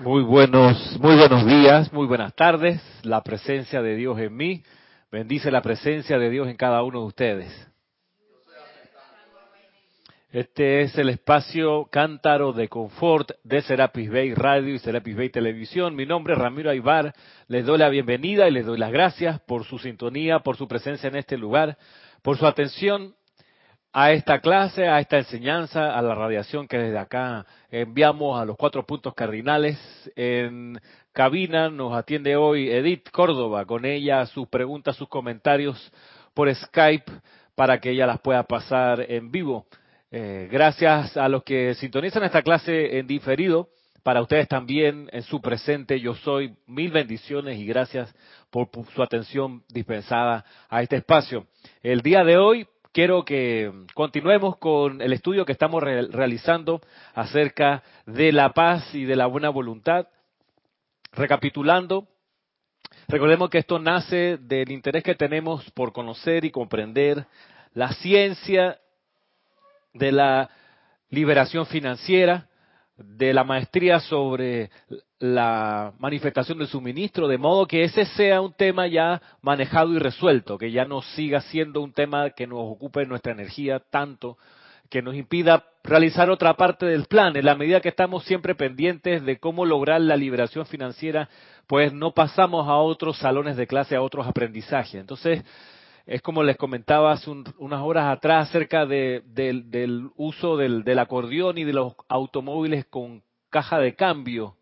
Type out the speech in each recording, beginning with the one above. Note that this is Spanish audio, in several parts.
Muy buenos, muy buenos días, muy buenas tardes. La presencia de Dios en mí. Bendice la presencia de Dios en cada uno de ustedes. Este es el espacio cántaro de confort de Serapis Bay Radio y Serapis Bay Televisión. Mi nombre es Ramiro Aybar. Les doy la bienvenida y les doy las gracias por su sintonía, por su presencia en este lugar, por su atención a esta clase, a esta enseñanza, a la radiación que desde acá enviamos a los cuatro puntos cardinales. En cabina nos atiende hoy Edith Córdoba, con ella sus preguntas, sus comentarios por Skype para que ella las pueda pasar en vivo. Eh, gracias a los que sintonizan esta clase en diferido. Para ustedes también en su presente yo soy. Mil bendiciones y gracias por, su atención dispensada a este espacio. El día de hoy quiero que continuemos con el estudio que estamos realizando acerca de la paz y de la buena voluntad. Recapitulando, recordemos que esto nace del interés que tenemos por conocer y comprender la ciencia de la liberación financiera, de la maestría sobre la manifestación del suministro, de modo que ese sea un tema ya manejado y resuelto, que ya no siga siendo un tema que nos ocupe nuestra energía tanto, que nos impida realizar otra parte del plan. En la medida que estamos siempre pendientes de cómo lograr la liberación financiera, pues no pasamos a otros salones de clase, a otros aprendizajes. Entonces, es como les comentaba hace unas horas atrás acerca del uso del, del, acordeón y de los automóviles con caja de cambio.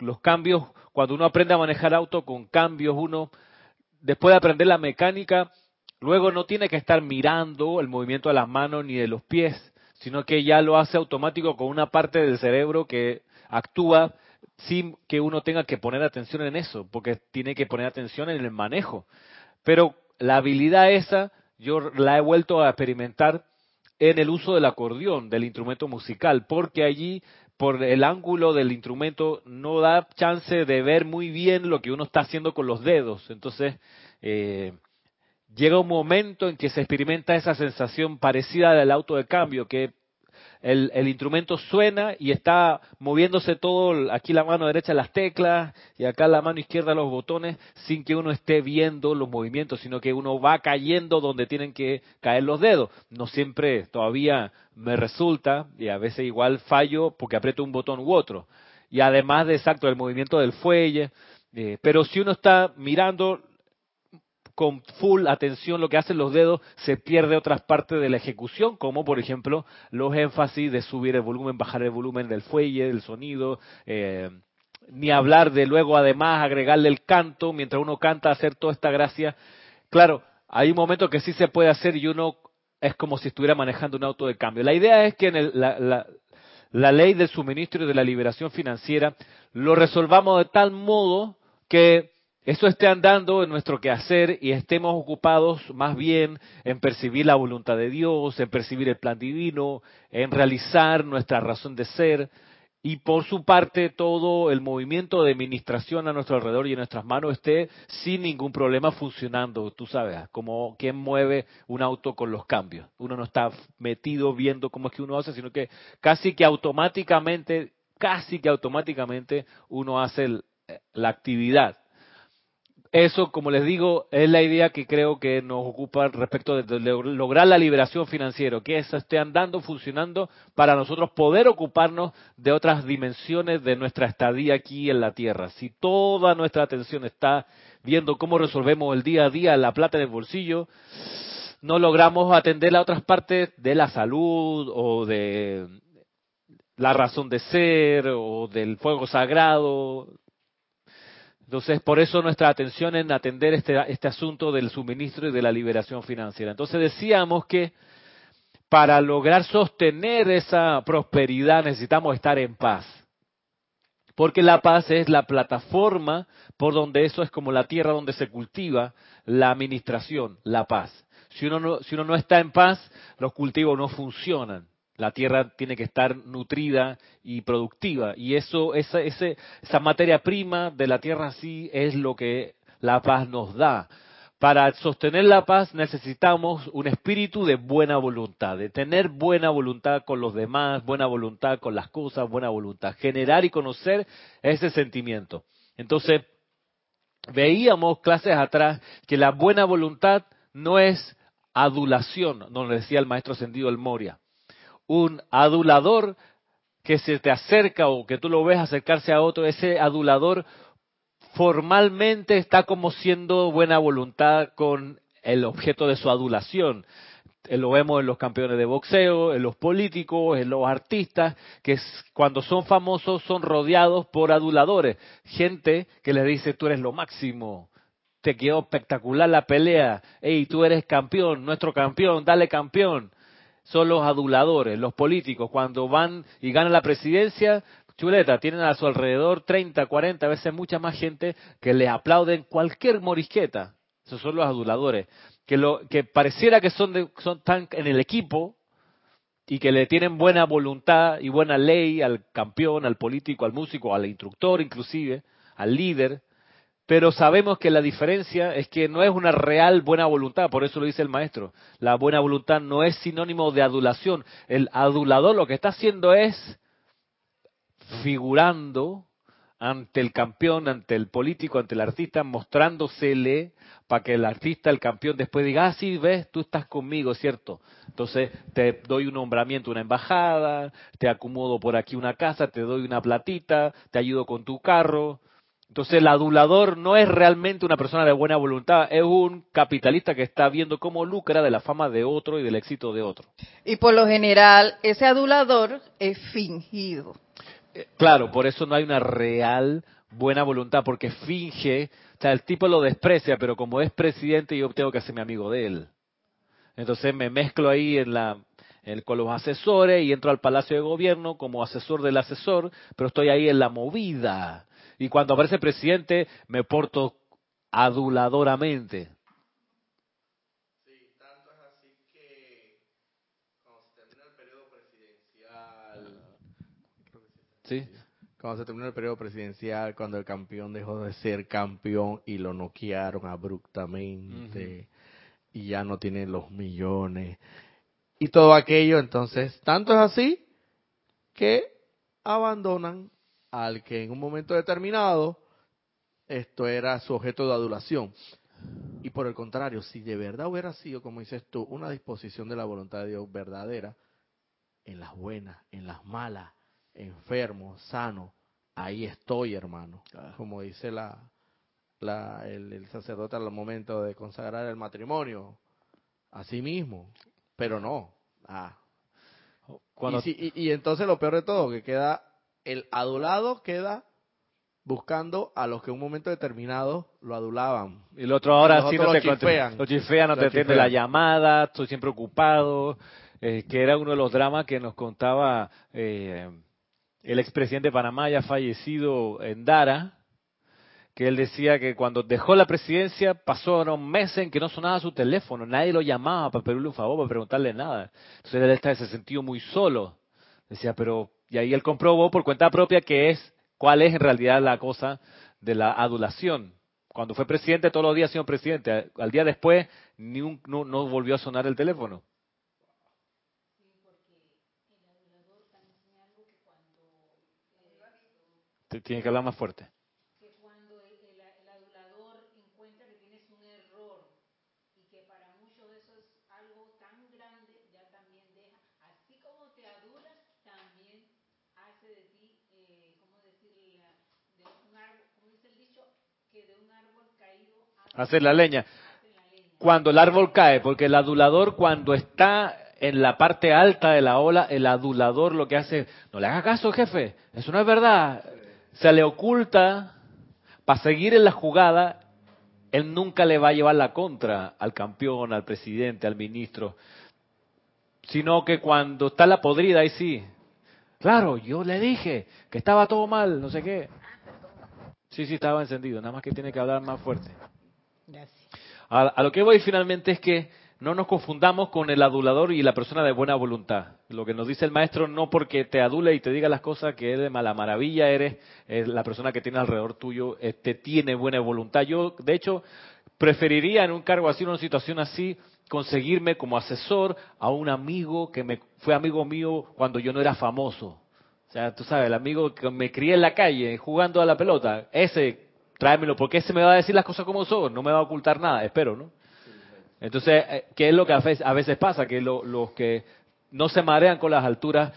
Los cambios, cuando uno aprende a manejar auto con cambios, uno, después de aprender la mecánica, luego no tiene que estar mirando el movimiento de las manos ni de los pies, sino que ya lo hace automático con una parte del cerebro que actúa sin que uno tenga que poner atención en eso, porque tiene que poner atención en el manejo. Pero la habilidad esa yo la he vuelto a experimentar en el uso del acordeón, del instrumento musical, porque allí, por el ángulo del instrumento, no da chance de ver muy bien lo que uno está haciendo con los dedos. Entonces, eh, llega un momento en que se experimenta esa sensación parecida del auto de cambio, que el, instrumento suena y está moviéndose todo, aquí la mano derecha las teclas y acá la mano izquierda los botones, sin que uno esté viendo los movimientos, sino que uno va cayendo donde tienen que caer los dedos. No siempre todavía me resulta, y a veces igual fallo porque aprieto un botón u otro. Y además de exacto el movimiento del fuelle, eh, pero si uno está mirando con full atención lo que hacen los dedos, se pierde otras partes de la ejecución, como por ejemplo los énfasis de subir el volumen, bajar el volumen del fuelle, del sonido, eh, ni hablar de luego además agregarle el canto, mientras uno canta, hacer toda esta gracia. Claro, hay un momento que sí se puede hacer y uno es como si estuviera manejando un auto de cambio. La idea es que en la, la ley del suministro y de la liberación financiera lo resolvamos de tal modo que eso esté andando en nuestro quehacer y estemos ocupados más bien en percibir la voluntad de Dios, en percibir el plan divino, en realizar nuestra razón de ser y por su parte todo el movimiento de administración a nuestro alrededor y en nuestras manos esté sin ningún problema funcionando, tú sabes, como quien mueve un auto con los cambios. Uno no está metido viendo cómo es que uno hace, sino que casi que automáticamente, casi que automáticamente uno hace la actividad eso, como les digo, es la idea que creo que nos ocupa respecto de lograr la liberación financiera, que eso esté andando, funcionando para nosotros poder ocuparnos de otras dimensiones de nuestra estadía aquí en la Tierra. Si toda nuestra atención está viendo cómo resolvemos el día a día la plata en el bolsillo, no logramos atender a otras partes de la salud o de la razón de ser o del fuego sagrado, entonces, por eso nuestra atención en atender este, este asunto del suministro y de la liberación financiera. Entonces decíamos que para lograr sostener esa prosperidad necesitamos estar en paz. Porque la paz es la plataforma por donde eso es como la tierra donde se cultiva la administración, la paz. Si uno no, si uno no está en paz, los cultivos no funcionan. La tierra tiene que estar nutrida y productiva. Y eso, esa, materia prima de la tierra sí es lo que la paz nos da. para sostener la paz necesitamos un espíritu de buena voluntad, de tener buena voluntad con los demás, buena voluntad con las cosas, buena voluntad, generar y conocer ese sentimiento. Entonces, veíamos clases atrás que la buena voluntad no es adulación, nos decía el maestro ascendido el Moria. Un adulador que se te acerca o que tú lo ves acercarse a otro, ese adulador formalmente está como siendo buena voluntad con el objeto de su adulación. Eh, lo vemos en los campeones de boxeo, en los políticos, en los artistas, que cuando son famosos son rodeados por aduladores, gente que les dice tú eres lo máximo, te quedó espectacular la pelea, hey, tú eres campeón, nuestro campeón, dale campeón. Son los aduladores, los políticos, cuando van y ganan la presidencia, chuleta, tienen a su alrededor 30, 40, veces mucha más gente que le aplauden cualquier morisqueta. Esos son los aduladores. Que, lo, que pareciera que son, son tan en el equipo y que le tienen buena voluntad y buena ley al campeón, al político, al músico, al instructor inclusive, al líder, pero sabemos que la diferencia es que no es una real buena voluntad, por eso lo dice el maestro. La buena voluntad no es sinónimo de adulación. El adulador lo que está haciendo es figurando ante el campeón, ante el político, ante el artista, mostrándosele para que el artista, el campeón, después diga, ah, sí, ves, tú estás conmigo, ¿cierto? Entonces te doy un nombramiento, una embajada, te acomodo por aquí una casa, te doy una platita, te ayudo con tu carro. Entonces el adulador no es realmente una persona de buena voluntad, es un capitalista que está viendo cómo lucra de la fama de otro y del éxito de otro. Y por lo general, ese adulador es fingido Claro, por eso no hay una real buena voluntad, porque finge, o sea, el tipo lo desprecia, pero como es presidente yo tengo que ser mi amigo de él. Entonces me mezclo ahí en la, con los asesores y entro al Palacio de Gobierno como asesor del asesor, pero estoy ahí en la movida. Y cuando aparece el presidente me porto aduladoramente. Sí, tanto es así que cuando se termina el periodo presidencial ¿Sí? Cuando se terminó el periodo presidencial, cuando el campeón dejó de ser campeón y lo noquearon abruptamente y ya no tiene los millones y todo aquello, entonces, tanto es así que abandonan al que en un momento determinado esto era su objeto de adulación. Y por el contrario, si de verdad hubiera sido, como dices tú, una disposición de la voluntad de Dios verdadera, en las buenas, en las malas, enfermo, sano, ahí estoy, hermano. Como dice la, la el, sacerdote al momento de consagrar el matrimonio. Así mismo. Pero no. Ah. Y, y, entonces lo peor de todo, que queda, el adulado queda buscando a los que en un momento determinado lo adulaban. Y el otro ahora sí no te chifean. Lo chifean, no te atiende la llamada, estoy siempre ocupado, eh, que era uno de los dramas que nos contaba eh, el expresidente de Panamá ya fallecido en Dara, que él decía que cuando dejó la presidencia pasaron meses en que no sonaba su teléfono, nadie lo llamaba para pedirle un favor, para preguntarle nada. Entonces él está, se sentido muy solo. Decía, pero, y ahí él comprobó por cuenta propia que es, cuál es en realidad la cosa de la adulación. Cuando fue presidente, todos los días sido presidente. Al día después, ni no, no volvió a sonar el teléfono. Tiene que hablar más fuerte. Que cuando el, el, adulador encuentra que tienes un error y que para muchos de eso es algo tan grande, ya también deja, así como te adulas, también hace de ti, eh, ¿cómo decir? De un árbol, como dice el dicho, que de un árbol caído hace la leña. Cuando el árbol cae, porque el adulador cuando está en la parte alta de la ola, el adulador lo que hace, no le haga caso, jefe, eso no es verdad se le oculta para seguir en la jugada, él nunca le va a llevar la contra al campeón, al presidente, al ministro, sino que cuando está la podrida, ahí sí, claro, yo le dije que estaba todo mal, no sé qué. Sí, sí, estaba encendido, nada más que tiene que hablar más fuerte. A, lo que voy finalmente es que no nos confundamos con el adulador y la persona de buena voluntad. Lo que nos dice el maestro, no porque te adule y te diga las cosas que eres de mala maravilla, eres la persona que tiene alrededor tuyo, este, tiene buena voluntad. Yo, de hecho, preferiría en un cargo así, en una situación así, conseguirme como asesor a un amigo que me fue amigo mío cuando yo no era famoso. O sea, tú sabes, el amigo que me crié en la calle jugando a la pelota, ese, tráemelo, porque ese me va a decir las cosas como son, no me va a ocultar nada, espero, ¿no? Entonces, eh, ¿qué es lo que a veces pasa? Que los que no se marean con las alturas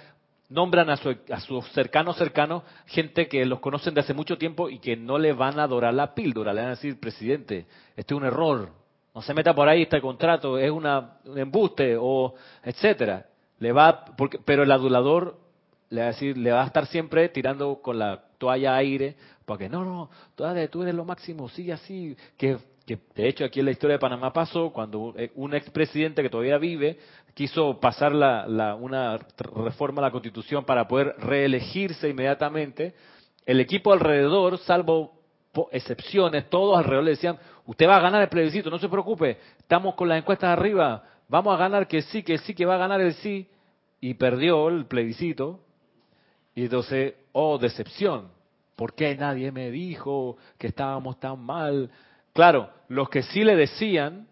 nombran a, su, a sus cercanos cercanos gente que los conocen de hace mucho tiempo y que no le van a adorar la píldora, le van a decir, presidente, este es un error, no se meta por ahí este contrato, es una, un embuste o etcétera. Le va, porque, pero el adulador le va a decir, le va a estar siempre tirando con la toalla aire, porque no, no, tú eres lo máximo, sigue así, que que de hecho aquí en la historia de Panamá pasó cuando un expresidente que todavía vive quiso pasar la, una reforma a la constitución para poder reelegirse inmediatamente, el equipo alrededor, salvo excepciones, todos alrededor le decían, usted va a ganar el plebiscito, no se preocupe, estamos con las encuestas arriba, vamos a ganar que sí, que sí, que va a ganar el sí, y perdió el plebiscito, y entonces, oh, decepción, ¿por qué nadie me dijo que estábamos tan mal? Claro, los que sí le decían,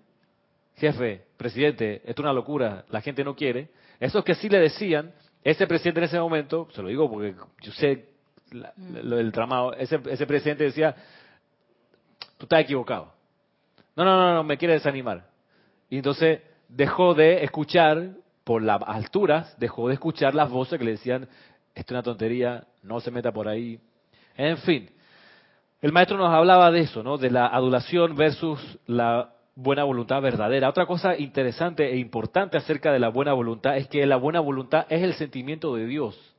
jefe, presidente, esto es una locura, la gente no quiere, esos que sí le decían, ese presidente en ese momento, se lo digo porque yo sé lo del tramado, ese, ese presidente decía, tú estás equivocado. No, no, no, no, me quiere desanimar. Y entonces dejó de escuchar, por las alturas, dejó de escuchar las voces que le decían, esto es una tontería, no se meta por ahí. En fin, el maestro nos hablaba de eso, ¿no? De la adulación versus la buena voluntad verdadera. Otra cosa interesante e importante acerca de la buena voluntad es que la buena voluntad es el sentimiento de Dios.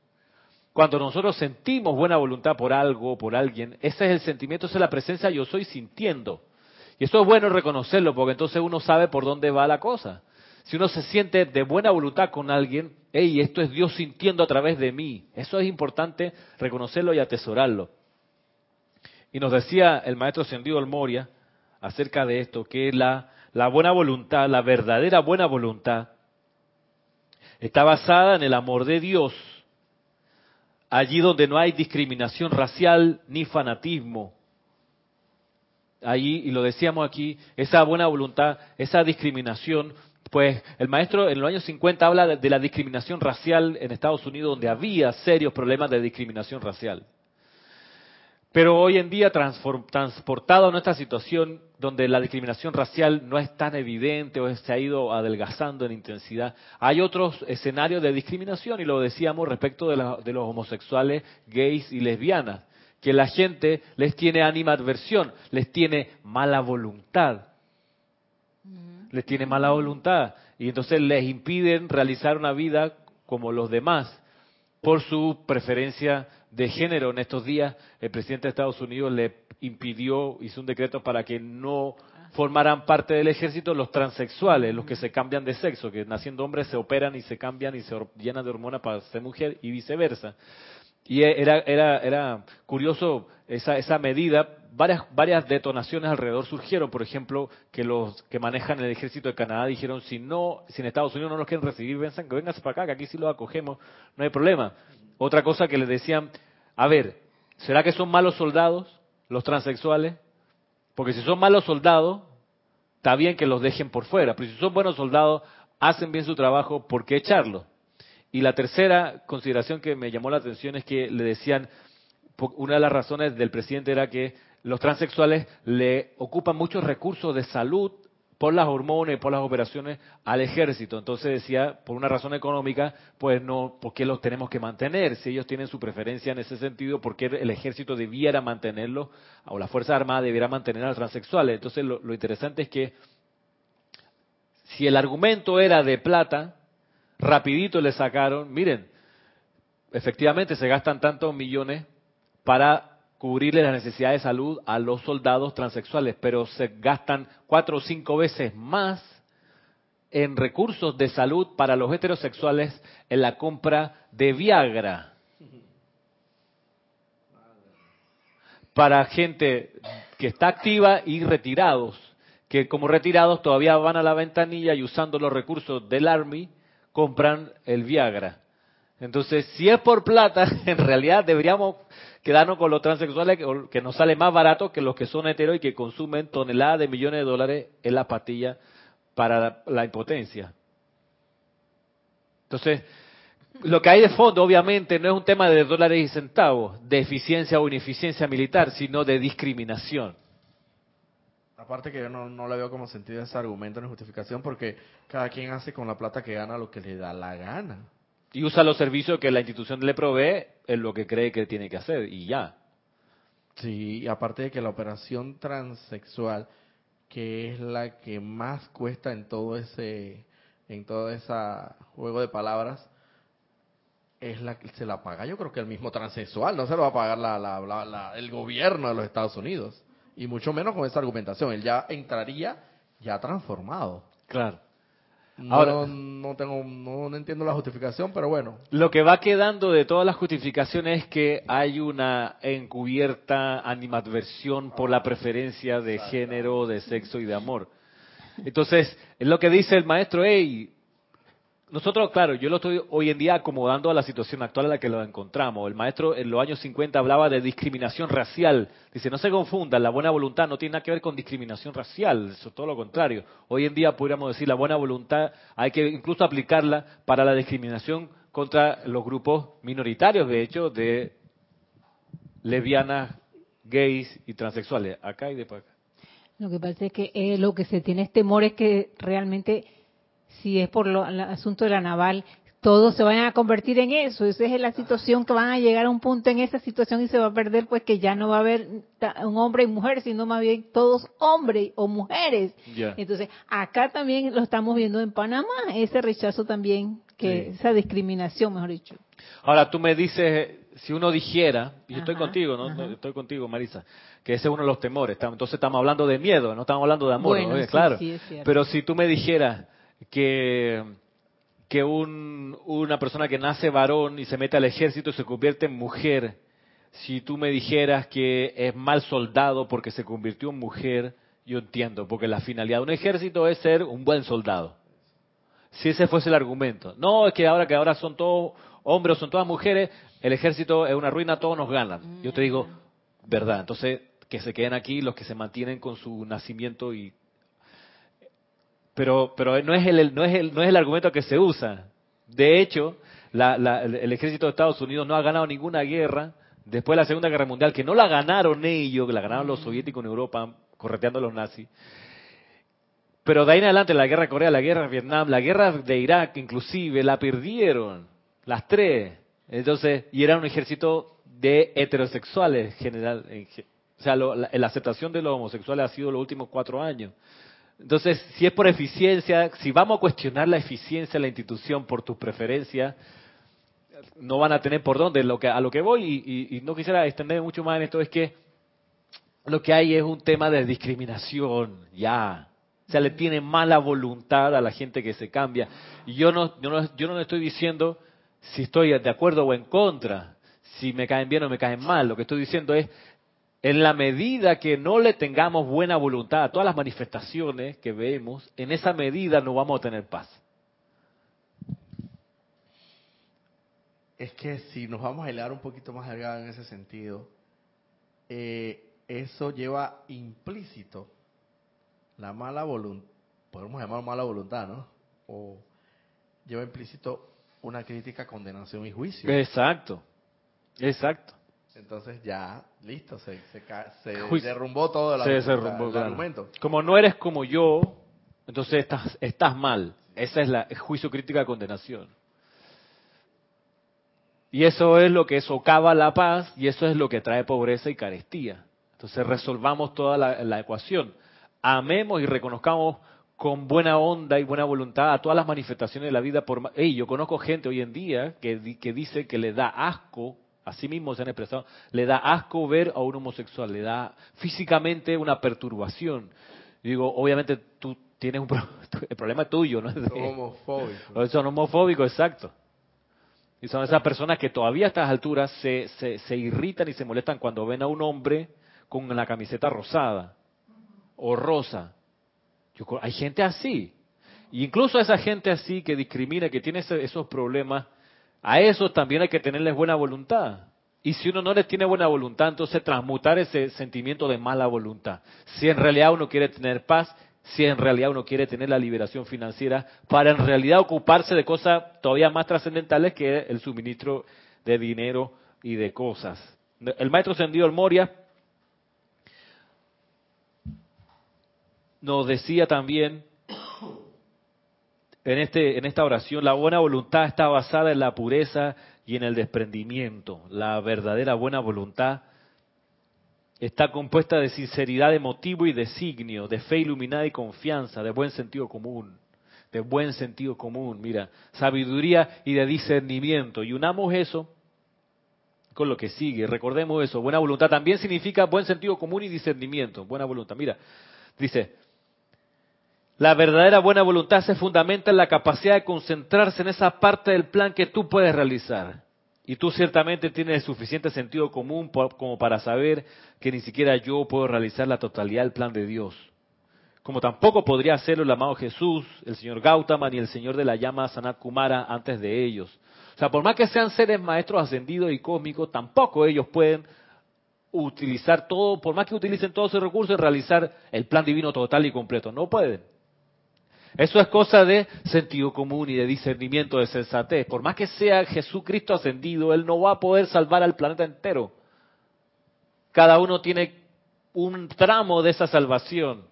Cuando nosotros sentimos buena voluntad por algo, por alguien, ese es el sentimiento, esa es la presencia yo soy sintiendo. Y eso es bueno reconocerlo, porque entonces uno sabe por dónde va la cosa. Si uno se siente de buena voluntad con alguien, hey, esto es Dios sintiendo a través de mí. Eso es importante reconocerlo y atesorarlo. Y nos decía el maestro Sendido Moria acerca de esto, que la, la buena voluntad, la verdadera buena voluntad, está basada en el amor de Dios, allí donde no hay discriminación racial ni fanatismo. Allí, y lo decíamos aquí, esa buena voluntad, esa discriminación, pues el maestro en los años 50 habla de la discriminación racial en Estados Unidos, donde había serios problemas de discriminación racial. Pero hoy en día, transportado a nuestra situación donde la discriminación racial no es tan evidente o se ha ido adelgazando en intensidad, hay otros escenarios de discriminación, y lo decíamos respecto de, los homosexuales, gays y lesbianas, que la gente les tiene animadversión, les tiene mala voluntad. Les tiene mala voluntad. Y entonces les impiden realizar una vida como los demás por su preferencia de género. En estos días, el presidente de Estados Unidos le impidió, hizo un decreto para que no formaran parte del ejército los transexuales, los que se cambian de sexo, que naciendo hombres se operan y se cambian y se llenan de hormonas para ser mujer y viceversa. Y era, era, era curioso esa, esa medida. Varias, varias detonaciones alrededor surgieron. Por ejemplo, que los que manejan el ejército de Canadá dijeron, si no, si en Estados Unidos no nos quieren recibir, vengan, que vengan para acá, que aquí sí los acogemos, no hay problema. Otra cosa que les decían, a ver, ¿será que son malos soldados los transexuales? Porque si son malos soldados, está bien que los dejen por fuera, pero si son buenos soldados, hacen bien su trabajo, ¿por qué echarlos? Y la tercera consideración que me llamó la atención es que le decían, una de las razones del presidente era que los transexuales le ocupan muchos recursos de salud por las hormonas y por las operaciones al ejército. Entonces decía, por una razón económica, pues no, ¿por qué los tenemos que mantener? Si ellos tienen su preferencia en ese sentido, ¿por qué el ejército debiera mantenerlo, o la Fuerza Armada debiera mantener a los transexuales? Entonces lo, lo interesante es que si el argumento era de plata, rapidito le sacaron, miren, efectivamente se gastan tantos millones para cubrirle las necesidades de salud a los soldados transexuales, pero se gastan cuatro o cinco veces más en recursos de salud para los heterosexuales en la compra de Viagra. Para gente que está activa y retirados, que como retirados todavía van a la ventanilla y usando los recursos del Army compran el Viagra. Entonces, si es por plata, en realidad deberíamos quedarnos con los transexuales que, nos sale más barato que los que son heteros y que consumen toneladas de millones de dólares en la pastilla para la impotencia. Entonces, lo que hay de fondo, obviamente, no es un tema de dólares y centavos, de eficiencia o ineficiencia militar, sino de discriminación. Aparte que yo no, no le veo como sentido ese argumento ni justificación porque cada quien hace con la plata que gana lo que le da la gana. Y usa los servicios que la institución le provee en lo que cree que tiene que hacer y ya. Sí, y aparte de que la operación transexual, que es la que más cuesta en todo ese, en todo ese juego de palabras, es la que se la paga yo creo que el mismo transexual, no se lo va a pagar la, la, la- el gobierno de los Estados Unidos. Y mucho menos con esa argumentación, él ya entraría ya transformado. Claro. No, Ahora- no tengo, no, no entiendo la justificación, pero bueno. Lo que va quedando de todas las justificaciones es que hay una encubierta animadversión por la preferencia de género, de sexo y de amor. Entonces, es lo que dice el maestro, hey, nosotros, claro, yo lo estoy hoy en día acomodando a la situación actual en la que lo encontramos. El maestro en los años 50 hablaba de discriminación racial. Dice, no se confundan, la buena voluntad no tiene nada que ver con discriminación racial, eso es todo lo contrario. Hoy en día podríamos decir, la buena voluntad hay que incluso aplicarla para la discriminación contra los grupos minoritarios, de hecho, de lesbianas, gays y transexuales. Acá y de acá. Lo que pasa es que eh, lo que se tiene es temor es que realmente, si es por lo- el asunto de la naval, todos se vayan a convertir en eso. Esa es la situación que van a llegar a un punto en esa situación y se va a perder, pues que ya no va a haber un hombre y mujer, sino más bien todos hombres o mujeres. Entonces, acá también lo estamos viendo en Panamá, ese rechazo también, que Sí. esa discriminación, mejor dicho. Ahora tú me dices, si uno dijera, y yo estoy Ajá, contigo, ¿no? ajá. Estoy contigo, Marisa, que ese es uno de los temores. Entonces estamos hablando de miedo, no estamos hablando de amor, Bueno, oye, sí, claro. sí. Pero si tú me dijeras que que un, una persona que nace varón y se mete al ejército y se convierte en mujer, si tú me dijeras que es mal soldado porque se convirtió en mujer, yo entiendo, porque la finalidad de un ejército es ser un buen soldado. Si ese fuese el argumento. No, es que ahora que ahora son todos hombres o son todas mujeres, el ejército es una ruina, todos nos ganan. Yo te digo, verdad. Entonces, que se queden aquí los que se mantienen con su nacimiento y pero pero no es el no es el no es el argumento que se usa. De hecho, la- la- el ejército de Estados Unidos no ha ganado ninguna guerra después de la Segunda Guerra Mundial, que no la ganaron ellos, que la ganaron los soviéticos en Europa correteando a los nazis. Pero de ahí en adelante, la guerra de Corea, la guerra de Vietnam, la guerra de Irak, inclusive, la perdieron. Las tres. Entonces, y era un ejército de heterosexuales general. en ge- O sea, lo- la, la aceptación de los homosexuales ha sido los últimos cuatro años. Entonces, si es por eficiencia, si vamos a cuestionar la eficiencia de la institución por tus preferencias, no van a tener por dónde. Lo que, a lo que voy, y, no quisiera extender mucho más en esto, es que lo que hay es un tema de discriminación, ya. O sea, le tiene mala voluntad a la gente que se cambia. Y yo no, yo no, yo no le estoy diciendo si estoy de acuerdo o en contra, si me caen bien o me caen mal. Lo que estoy diciendo es, en la medida que no le tengamos buena voluntad a todas las manifestaciones que vemos, en esa medida no vamos a tener paz. Es que si nos vamos a hilar un poquito más delgado en ese sentido, eh, eso lleva implícito la mala voluntad, podemos llamar mala voluntad, ¿no? O lleva implícito una crítica, condenación y juicio. Exacto, exacto. Entonces ya, listo, se, se, se derrumbó todo el, Se argumento- derrumbó, el claro. argumento. Como no eres como yo, entonces estás, estás mal. Esa es la juicio crítica de condenación. Y eso es lo que socava la paz y eso es lo que trae pobreza y carestía. Entonces resolvamos toda la, la ecuación. Amemos y reconozcamos con buena onda y buena voluntad a todas las manifestaciones de la vida. Por, ma- Ey, yo conozco gente hoy en día que, que dice que le da asco, así mismo se han expresado, le da asco ver a un homosexual, le da físicamente una perturbación. Digo, obviamente tú tienes un pro- el problema es tuyo, ¿no? es de- Homofóbico. son homofóbicos, exacto. Y son esas personas que todavía a estas alturas se, se, se irritan y se molestan cuando ven a un hombre con la camiseta rosada o rosa. Yo hay gente así. Y incluso esa gente así que discrimina, que tiene ese- esos problemas, A eso también hay que tenerles buena voluntad. Y si uno no les tiene buena voluntad, entonces transmutar ese sentimiento de mala voluntad. Si en realidad uno quiere tener paz, si en realidad uno quiere tener la liberación financiera, para en realidad ocuparse de cosas todavía más trascendentales que el suministro de dinero y de cosas. El maestro Sendido el Moria nos decía también en, este, en esta oración, la buena voluntad está basada en la pureza y en el desprendimiento. La verdadera buena voluntad está compuesta de sinceridad de motivo y designio, de fe iluminada y confianza, de buen sentido común, de buen sentido común, mira, sabiduría y de discernimiento. Y unamos eso con lo que sigue, recordemos eso, buena voluntad también significa buen sentido común y discernimiento, buena voluntad. Mira, dice, la verdadera buena voluntad se fundamenta en la capacidad de concentrarse en esa parte del plan que tú puedes realizar. Y tú ciertamente tienes suficiente sentido común como para saber que ni siquiera yo puedo realizar la totalidad del plan de Dios. Como tampoco podría hacerlo el amado Jesús, el señor Gautama ni el señor de la llama Sanat Kumara antes de ellos. O sea, por más que sean seres maestros ascendidos y cósmicos, tampoco ellos pueden utilizar todo, por más que utilicen todos sus recursos, realizar el plan divino total y completo. No pueden. Eso es cosa de sentido común y de discernimiento, de sensatez. Por más que sea Jesucristo ascendido, Él no va a poder salvar al planeta entero. Cada uno tiene un tramo de esa salvación.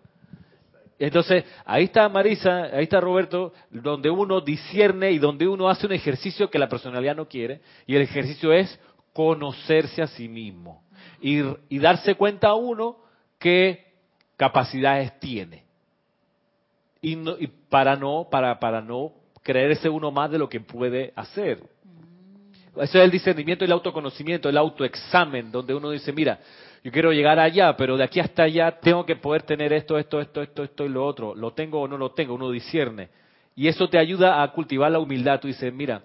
Entonces, ahí está Marisa, ahí está Roberto, donde uno discierne y donde uno hace un ejercicio que la personalidad no quiere, y el ejercicio es conocerse a sí mismo y, y darse cuenta a uno qué capacidades tiene y, para no para para no creerse uno más de lo que puede hacer. Mm. Eso es el discernimiento y el autoconocimiento, el autoexamen, donde uno dice, mira, yo quiero llegar allá, pero de aquí hasta allá tengo que poder tener esto, esto, esto, esto, esto y lo otro. ¿Lo tengo o no lo tengo? Uno discierne. Y eso te ayuda a cultivar la humildad. Tú dices, mira,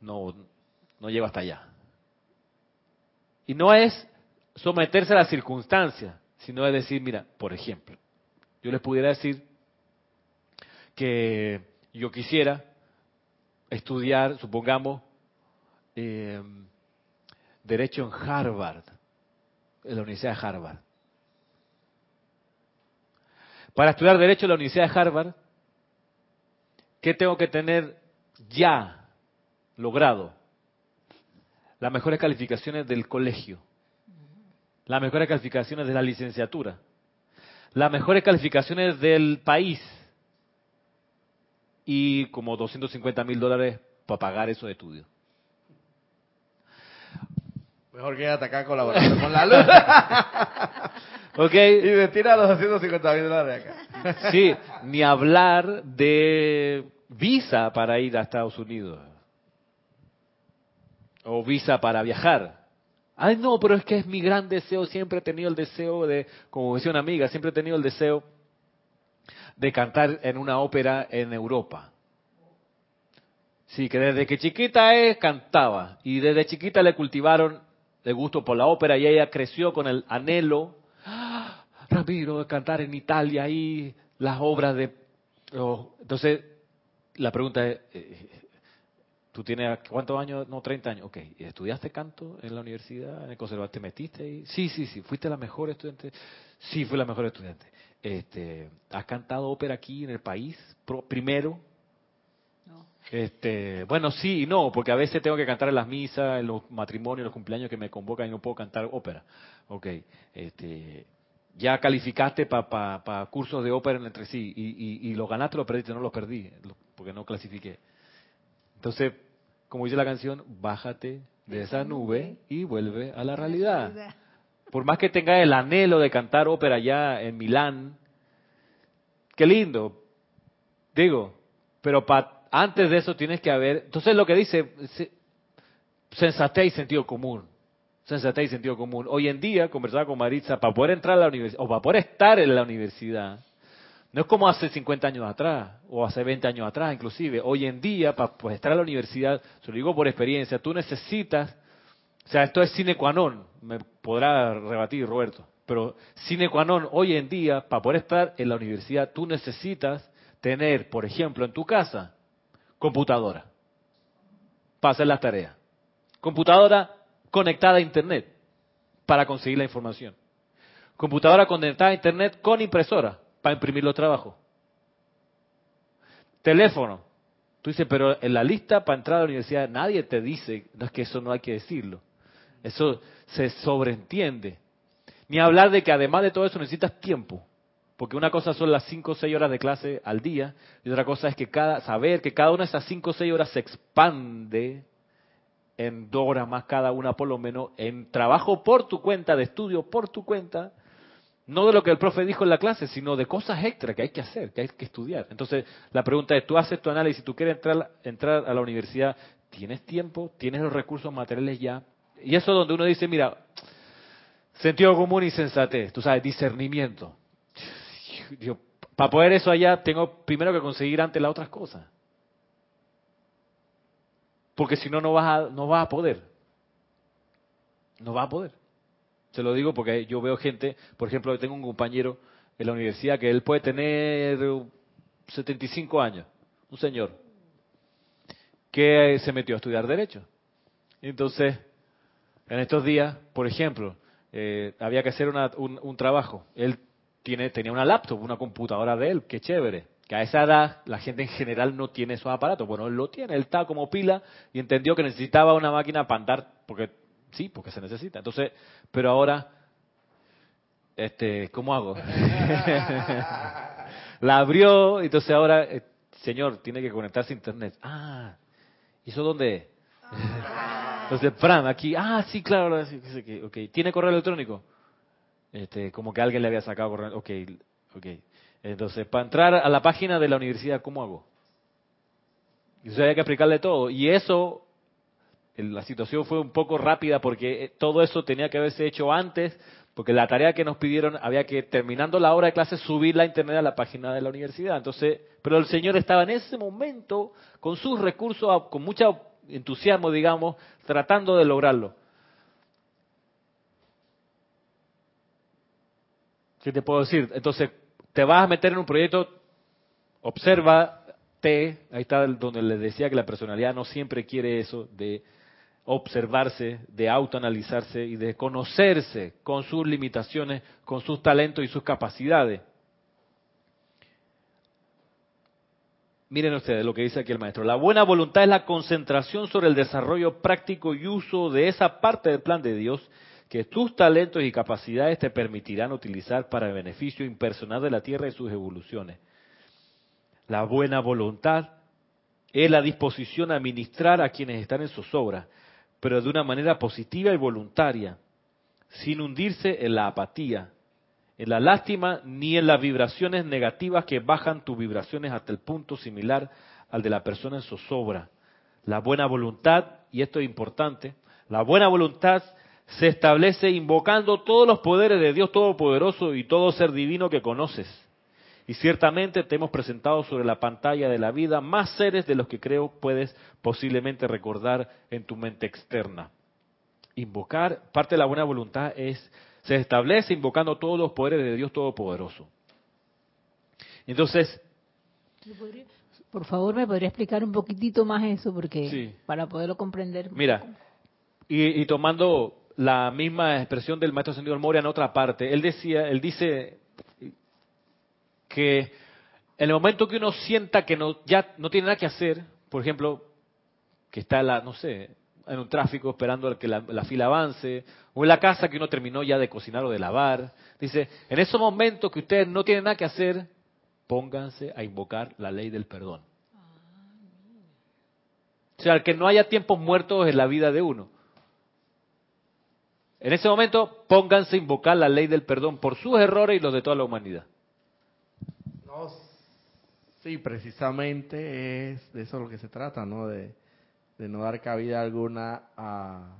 no, no llego hasta allá. Y no es someterse a las circunstancias, sino es decir, mira, por ejemplo, yo les pudiera decir que yo quisiera estudiar, supongamos, eh, derecho en Harvard, en la Universidad de Harvard. Para estudiar derecho en la Universidad de Harvard, ¿qué tengo que tener ya logrado? Las mejores calificaciones del colegio, las mejores calificaciones de la licenciatura, las mejores calificaciones del país y como 250 mil dólares para pagar esos estudios. Mejor que atacar colaborando con la luz. ok. Y me tira los 250 mil dólares acá. sí, ni hablar de visa para ir a Estados Unidos. O visa para viajar. Ay, no, pero es que es mi gran deseo, siempre he tenido el deseo de, como decía una amiga, siempre he tenido el deseo de cantar en una ópera en Europa. Sí, que desde que chiquita es, cantaba. Y desde chiquita le cultivaron el gusto por la ópera y ella creció con el anhelo, ¡Ah, Ramiro, de cantar en Italia ahí las obras de... entonces, la pregunta es, eh, ¿Tú tienes cuántos años? No, 30 años. Ok, ¿estudiaste canto en la universidad, en el conservatorio? ¿Te metiste ahí? Sí, sí, sí. ¿Fuiste la mejor estudiante? Sí, fui la mejor estudiante. Este, ¿Has cantado ópera aquí en el país primero? No. Este, bueno, sí y no, porque a veces tengo que cantar en las misas, en los matrimonios, en los cumpleaños que me convocan y no puedo cantar ópera. Ok, este, ya calificaste para cursos de ópera entre sí y, y, y los ganaste o los perdiste, no los perdí, porque no clasifiqué. Entonces, como dice la canción, bájate de esa nube y vuelve a la realidad. Por más que tengas el anhelo de cantar ópera allá en Milán, qué lindo, digo, pero antes de eso tienes que haber, entonces lo que dice, sensatez y sentido común, sensatez y sentido común. Hoy en día, conversaba con Maritza, para poder entrar a la universidad, o para poder estar en la universidad, no es como hace 50 años atrás, o hace 20 años atrás inclusive. Hoy en día, para pues, estar a la universidad, se lo digo por experiencia, tú necesitas, o sea, esto es sine qua non, me podrá rebatir Roberto, pero sine qua non, hoy en día, para poder estar en la universidad, tú necesitas tener, por ejemplo, en tu casa, computadora. para hacer las tareas. Computadora conectada a Internet para conseguir la información. Computadora conectada a Internet con impresora para imprimir los trabajos. Teléfono. Tú dices, pero en la lista para entrar a la universidad nadie te dice, no es que eso no hay que decirlo. Eso se sobreentiende. Ni hablar de que además de todo eso necesitas tiempo. Porque una cosa son las 5 o 6 horas de clase al día y otra cosa es que cada, saber que cada una de esas 5 o 6 horas se expande en dos horas más cada una por lo menos en trabajo por tu cuenta, de estudio por tu cuenta, no de lo que el profe dijo en la clase, sino de cosas extra que hay que hacer, que hay que estudiar. Entonces, la pregunta es, tú haces tu análisis, tú quieres entrar, a la universidad, ¿tienes tiempo? ¿Tienes los recursos materiales ya? Y eso es donde uno dice, mira, sentido común y sensatez, tú sabes, discernimiento. Para poder eso allá, tengo primero que conseguir antes las otras cosas. Porque si no, no vas a, no vas a poder. No vas a poder. Se lo digo porque yo veo gente, por ejemplo, tengo un compañero en la universidad que él puede tener 75 años, un señor, que se metió a estudiar Derecho. Entonces, en estos días, por ejemplo, eh, había que hacer un, un, trabajo. Él tiene, tenía una laptop, una computadora de él, qué chévere. Que a esa edad la gente en general no tiene esos aparatos. Bueno, él lo tiene, él está como pila y entendió que necesitaba una máquina para andar, porque sí, porque se necesita. Entonces, pero ahora, este, ¿cómo hago? la abrió, entonces ahora, eh, señor, tiene que conectarse a internet. Ah, ¿y eso dónde? entonces, Fran, aquí, ah, sí, claro, okay. ¿tiene correo electrónico? Este, como que alguien le había sacado correo, ok, ok. Entonces, para entrar a la página de la universidad, ¿cómo hago? Y eso había que aplicarle todo. Y eso la situación fue un poco rápida porque eh, todo eso tenía que haberse hecho antes, porque la tarea que nos pidieron había que, terminando la hora de clase, subir la internet a la página de la universidad. Entonces, pero el señor estaba en ese momento con sus recursos, con mucho entusiasmo, digamos, tratando de lograrlo. ¿Qué te puedo decir? Entonces, te vas a meter en un proyecto, obsérvate, ahí está donde les decía que la personalidad no siempre quiere eso de observarse, de autoanalizarse y de conocerse con sus limitaciones, con sus talentos y sus capacidades. Miren ustedes lo que dice aquí el maestro. La buena voluntad es la concentración sobre el desarrollo práctico y uso de esa parte del plan de Dios que tus talentos y capacidades te permitirán utilizar para el beneficio impersonal de la Tierra y sus evoluciones. La buena voluntad es la disposición a ministrar a quienes están en sus obras, pero de una manera positiva y voluntaria, sin hundirse en la apatía, en la lástima ni en las vibraciones negativas que bajan tus vibraciones hasta el punto similar al de la persona en zozobra. La buena voluntad, y esto es importante, la buena voluntad se establece invocando todos los poderes de Dios Todopoderoso y todo ser divino que conoces y ciertamente te hemos presentado sobre la pantalla de la vida más seres de los que creo puedes posiblemente recordar en tu mente externa. Invocar, parte de la buena voluntad es, se establece invocando todos los poderes de Dios Todopoderoso. Entonces, por favor, me podría explicar un poquitito más eso, porque para poderlo comprender. Mira, y, tomando la misma expresión del maestro señor Moria en otra parte, él decía, él dice que en el momento que uno sienta que no, ya no tiene nada que hacer, por ejemplo, que está, la, no sé, en un tráfico esperando que la, fila avance, o en la casa que uno terminó ya de cocinar o de lavar, dice, en esos momentos que ustedes no tienen nada que hacer, pónganse a invocar la ley del perdón. O sea, que no haya tiempos muertos en la vida de uno. En ese momento, pónganse a invocar la ley del perdón por sus errores y los de toda la humanidad. Sí, precisamente es de eso lo que se trata, ¿no? De, no dar cabida alguna a,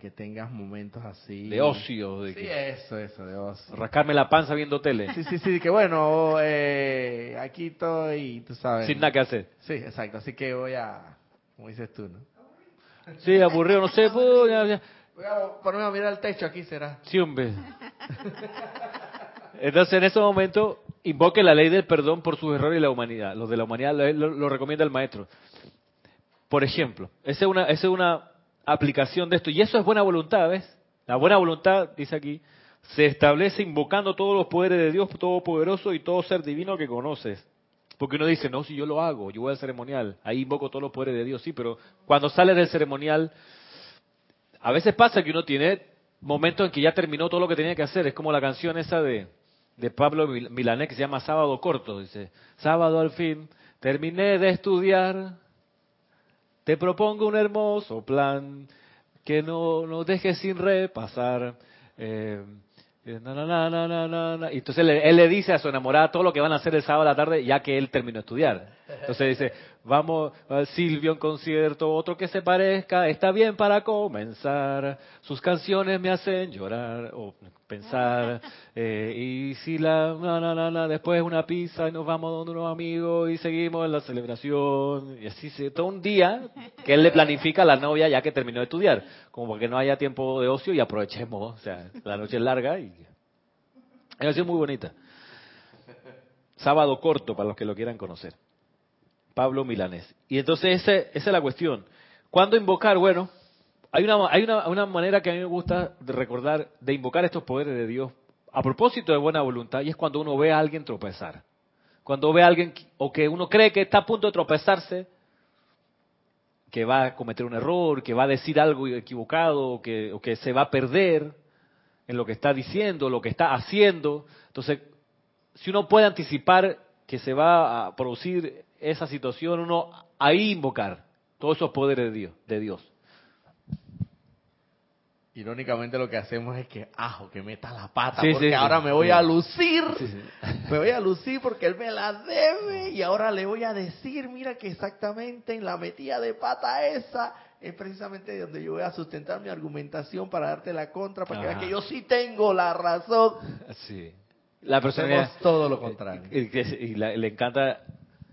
que tengas momentos así. De ocio. De sí, eso, eso, de ocio. Rascarme la panza viendo tele. Sí, sí, sí, que bueno, eh, aquí estoy, tú sabes. Sin nada que hacer. Sí, exacto, así que voy a, como dices tú, ¿no? Sí, aburrido, no sé, Voy a ponerme a mirar el techo aquí, será. Sí, hombre. Entonces, en ese momento, invoque la ley del perdón por sus errores y la humanidad. Los de la humanidad lo, recomienda el maestro. Por ejemplo, esa es una, esa es una aplicación de esto. Y eso es buena voluntad, ¿ves? La buena voluntad, dice aquí, se establece invocando todos los poderes de Dios Todopoderoso y todo ser divino que conoces. Porque uno dice, no, si yo lo hago, yo voy al ceremonial, ahí invoco todos los poderes de Dios, sí, pero cuando sale del ceremonial, a veces pasa que uno tiene momentos en que ya terminó todo lo que tenía que hacer. Es como la canción esa de, de Pablo Milanés que se llama Sábado Corto. Dice, sábado al fin, terminé de estudiar, te propongo un hermoso plan que no nos deje sin repasar. Eh, eh, y entonces él, le dice a su enamorada todo lo que van a hacer el sábado a la tarde, ya que él terminó de estudiar. Entonces dice, vamos, Silvio en concierto, otro que se parezca, está bien para comenzar. Sus canciones me hacen llorar o pensar. Eh, y si la, na, después una pizza y nos vamos donde unos amigos y seguimos en la celebración. Y así se, todo un día que él le planifica a la novia ya que terminó de estudiar, como que no haya tiempo de ocio y aprovechemos, o sea, la noche es larga y es muy bonita. Sábado corto para los que lo quieran conocer. Pablo Milanés. Y entonces esa, esa es la cuestión. ¿Cuándo invocar? Bueno, hay una, hay una, una manera que a mí me gusta de recordar, de invocar estos poderes de Dios a propósito de buena voluntad, y es cuando uno ve a alguien tropezar. Cuando ve a alguien, o que uno cree que está a punto de tropezarse, que va a cometer un error, que va a decir algo equivocado, o que, o que se va a perder en lo que está diciendo, lo que está haciendo. Entonces, si uno puede anticipar que se va a producir esa situación, uno ahí invocar todos esos poderes de Dios. De Dios. Irónicamente lo que hacemos es que, ajo, que meta la pata, porque ahora me voy a lucir. Me voy a lucir porque él me la debe y ahora le voy a decir, mira que exactamente en la metida de pata esa es precisamente donde yo voy a sustentar mi argumentación para darte la contra, para que veas que yo sí tengo la razón. Sí. La persona es todo lo contrario. Y, le encanta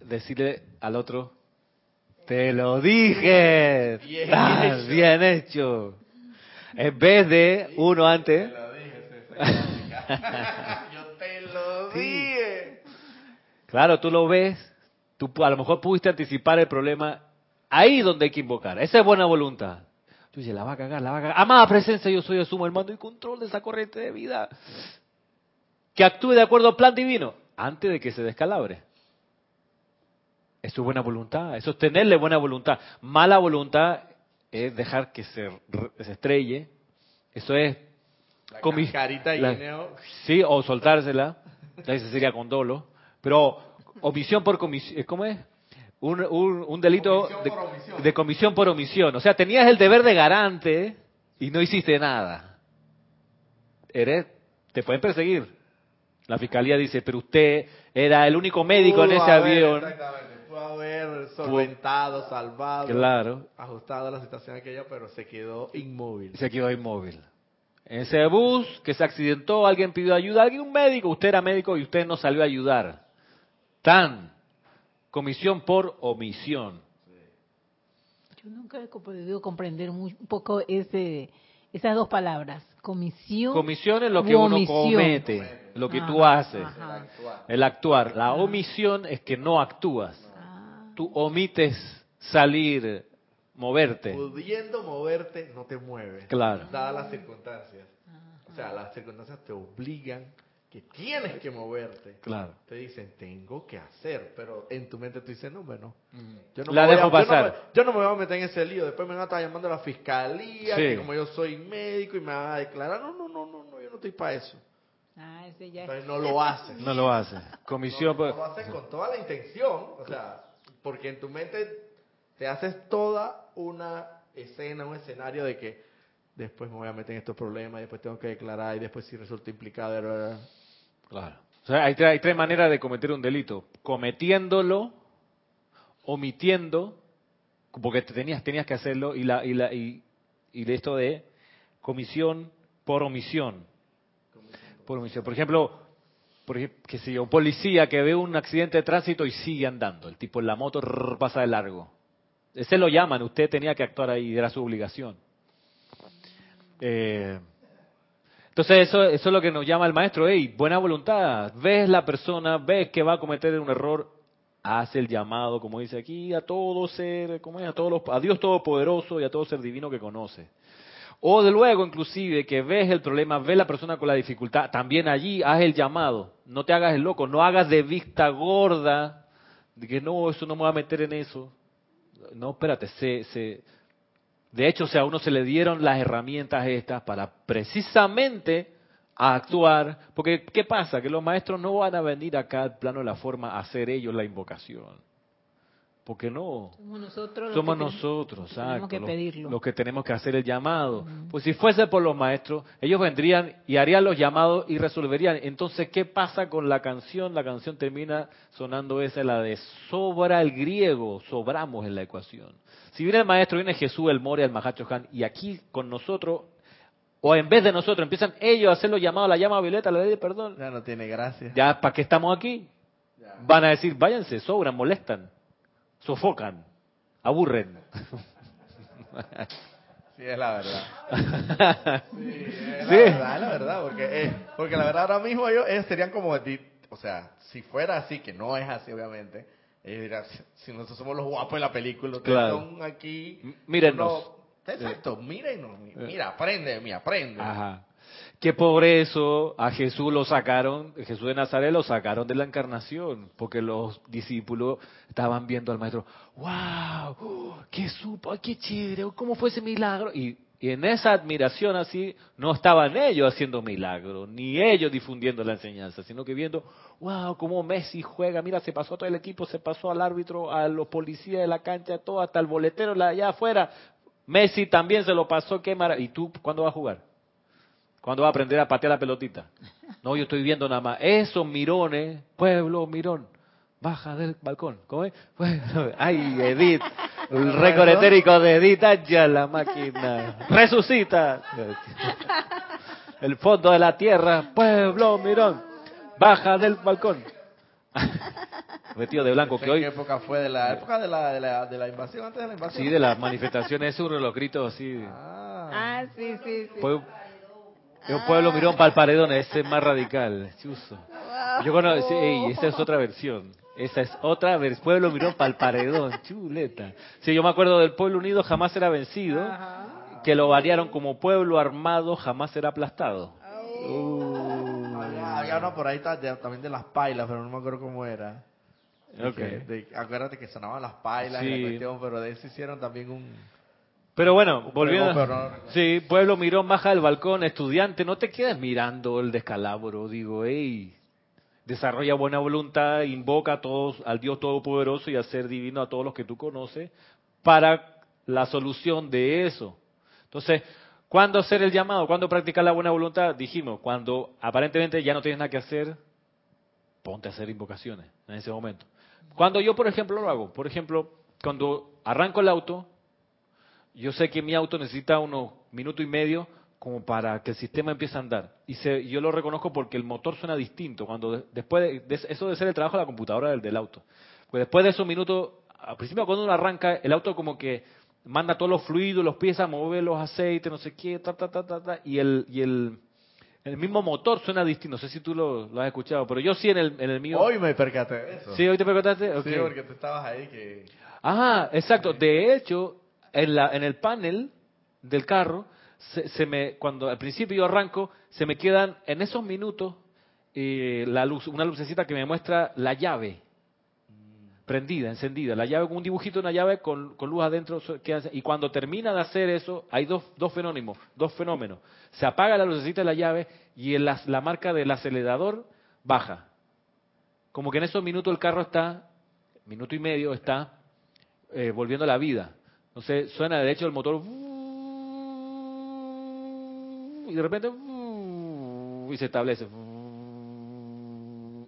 decirle al otro, te lo dije, bien, bien hecho. En vez de uno antes. Yo te lo dije. Claro, tú lo ves. Tú a lo mejor pudiste anticipar el problema. Ahí donde hay que invocar. Esa es buena voluntad. Tú dices, la va a cagar, la va a cagar. Amada presencia, yo soy el sumo, el mando y control de esa corriente de vida. Que actúe de acuerdo al plan divino antes de que se descalabre. Eso es buena voluntad, eso es tenerle buena voluntad. Mala voluntad es dejar que se, estrelle. Eso es... La carita Sí, o soltársela. Ese sería condolo. Pero omisión por comisión... ¿Cómo es? Un, un, delito de, comisión por omisión. O sea, tenías el deber de garante y no hiciste nada. Eres, te pueden perseguir. La fiscalía dice, pero usted era el único médico en ese avión haber solventado, salvado, claro. ajustado a la situación aquella, pero se quedó inmóvil. Se quedó inmóvil. En ese bus que se accidentó, alguien pidió ayuda, alguien un médico, usted era médico y usted no salió a ayudar. Tan comisión por omisión. Yo nunca he podido comprender un poco ese, esas dos palabras, comisión. Comisión es lo que uno comete, lo que tú haces, el actuar. La omisión es que no actúas tú omites salir, moverte. Pudiendo moverte, no te mueves. Claro. Dadas las circunstancias. O sea, las circunstancias te obligan que tienes que moverte. Claro. Te dicen, tengo que hacer, pero en tu mente tú dices, no, bueno, yo no, La me, dejo pasar. Yo, no me, voy a meter en ese lío. Después me van a estar llamando a la fiscalía, que como yo soy médico y me van a declarar, no, no, no, no, no yo no estoy para eso. Ah, ese ya Entonces no lo haces. No lo haces. Comisión. No, no lo haces con toda la intención. O sea, porque en tu mente te haces toda una escena, un escenario de que después me voy a meter en estos problemas, después tengo que declarar y después si resulta implicado. Claro. O sea, hay, hay, tres maneras de cometer un delito. Cometiéndolo, omitiendo, porque tenías, tenías que hacerlo, y, la, y, la, y, y esto de comisión por omisión. Por omisión. Por ejemplo, por ejemplo, que si un policía que ve un accidente de tránsito y sigue andando, el tipo en la moto pasa de largo. Ese lo llaman, usted tenía que actuar ahí, era su obligación. Eh, entonces eso, eso es lo que nos llama el maestro, hey, buena voluntad, ves la persona, ves que va a cometer un error, hace el llamado, como dice aquí, a todo ser, como es, a, todos los, a Dios Todopoderoso y a todo ser divino que conoce. O de luego, inclusive, que ves el problema, ves la persona con la dificultad, también allí haz el llamado. No te hagas el loco, no hagas de vista gorda, de que no, eso no me voy a meter en eso. No, espérate, se, se, de hecho, o sea, a uno se le dieron las herramientas estas para precisamente actuar, porque ¿qué pasa? Que los maestros no van a venir acá al plano de la forma a hacer ellos la invocación. Porque no. Somos nosotros los Somos que ten- nosotros, que tenemos exacto, que los- pedirlo. los que tenemos que hacer el llamado. Pues si fuese por los maestros, ellos vendrían y harían los llamados y resolverían. Entonces, ¿qué pasa con la canción? La canción termina sonando esa, la de sobra el griego, sobramos en la ecuación. Si viene el maestro, viene Jesús, el Moria, el Mahacho Han, y aquí con nosotros, o en vez de nosotros, empiezan ellos a hacer los llamados, la llama violeta, la ley de perdón. Ya no tiene gracia. Ya, ¿para qué estamos aquí? Van a decir, váyanse, sobran, molestan, sofocan, aburren. Sí, es la verdad. Sí, es la Sí. verdad, es la verdad, porque, eh, porque la verdad ahora mismo ellos, ellos serían como, o sea, si fuera así, que no es así obviamente, ellos dirían, si- nosotros somos los guapos de la película, ustedes Claro. son aquí... M- mírennos. uno- exacto, mírenos, mi- mira, aprende, mi, aprende. Ajá. Que por eso a Jesús lo sacaron, Jesús de Nazaret lo sacaron de la encarnación, porque los discípulos estaban viendo al maestro, wow, qué supo, qué chévere, cómo fue ese milagro. Y, y en esa admiración así, no estaban ellos haciendo milagros, ni ellos difundiendo la enseñanza, sino que viendo, wow, cómo Messi juega, mira, se pasó a todo el equipo, se pasó al árbitro, a los policías de la cancha, todo, hasta el boletero allá afuera. Messi también se lo pasó, qué maravilla. ¿Y tú cuándo vas a jugar? ¿Cuándo va a aprender a patear la pelotita? No, yo estoy viendo nada más. Esos mirones, pueblo mirón, baja del balcón. ¿Cómo es? Ay, Edith, el récord etérico de Edith, ya la máquina. Resucita. El fondo de la tierra, pueblo mirón, baja del balcón. Vestido de blanco, que ¿En hoy, qué época fue? ¿De la época de la, de la, de la invasión, antes de la invasión? sí, de las manifestaciones, es uno de los gritos así. Ah, Ah, sí, sí, sí. Yo pueblo mirón para el paredón, ese es más radical. Chuzo. Yo conozco, sí, ey, esa es otra versión. Esa es otra versión. Pueblo mirón para el paredón, chuleta. Sí, yo me acuerdo del pueblo unido jamás será vencido, Ajá. que lo variaron como pueblo armado jamás será aplastado. había, había uno por ahí también de las pailas, pero no me acuerdo cómo era. De Ok. que- de- acuérdate que sonaban las pailas y Sí. la cuestión, pero de eso hicieron también un... Pero bueno, volviendo. pero Sí, pueblo mirón, baja del balcón, estudiante, no te quedes mirando el descalabro, digo, hey, desarrolla buena voluntad, invoca a todos, al Dios Todopoderoso y a ser divino a todos los que tú conoces para la solución de eso. Entonces, ¿cuándo hacer el llamado? ¿Cuándo practicar la buena voluntad? Dijimos, cuando aparentemente ya no tienes nada que hacer, ponte a hacer invocaciones en ese momento. Cuando yo, por ejemplo, lo hago, por ejemplo, cuando arranco el auto, yo sé que mi auto necesita unos minuto y medio como para que el sistema empiece a andar. Y se- yo lo reconozco porque el motor suena distinto. Cuando de- después de, de- eso de ser el trabajo de la computadora del, del auto. Pues después de esos minutos, al principio cuando uno arranca, el auto como que manda todos los fluidos, los empieza a mover los aceites, no sé qué, ta, ta, ta, ta, ta, y el, y el, el mismo motor suena distinto. No sé si tú lo, lo has escuchado, pero yo sí en el, en el mío. Hoy me percaté de eso. ¿Sí, hoy te preguntaste? Sí, porque tú estabas ahí que... Ah, exacto. De hecho, en, la, en el panel del carro, se, me, cuando al principio yo arranco, se me quedan en esos minutos eh, la luz, una lucecita que me muestra la llave prendida, encendida, la llave con un dibujito, una llave con, luz adentro, y cuando termina de hacer eso, hay dos, dos fenómenos, dos fenómenos. Se apaga la lucecita de la llave y el ac- la marca del acelerador baja. Como que en esos minutos el carro está, minuto y medio está eh, volviendo a la vida. Entonces suena de hecho el motor y de repente y se establece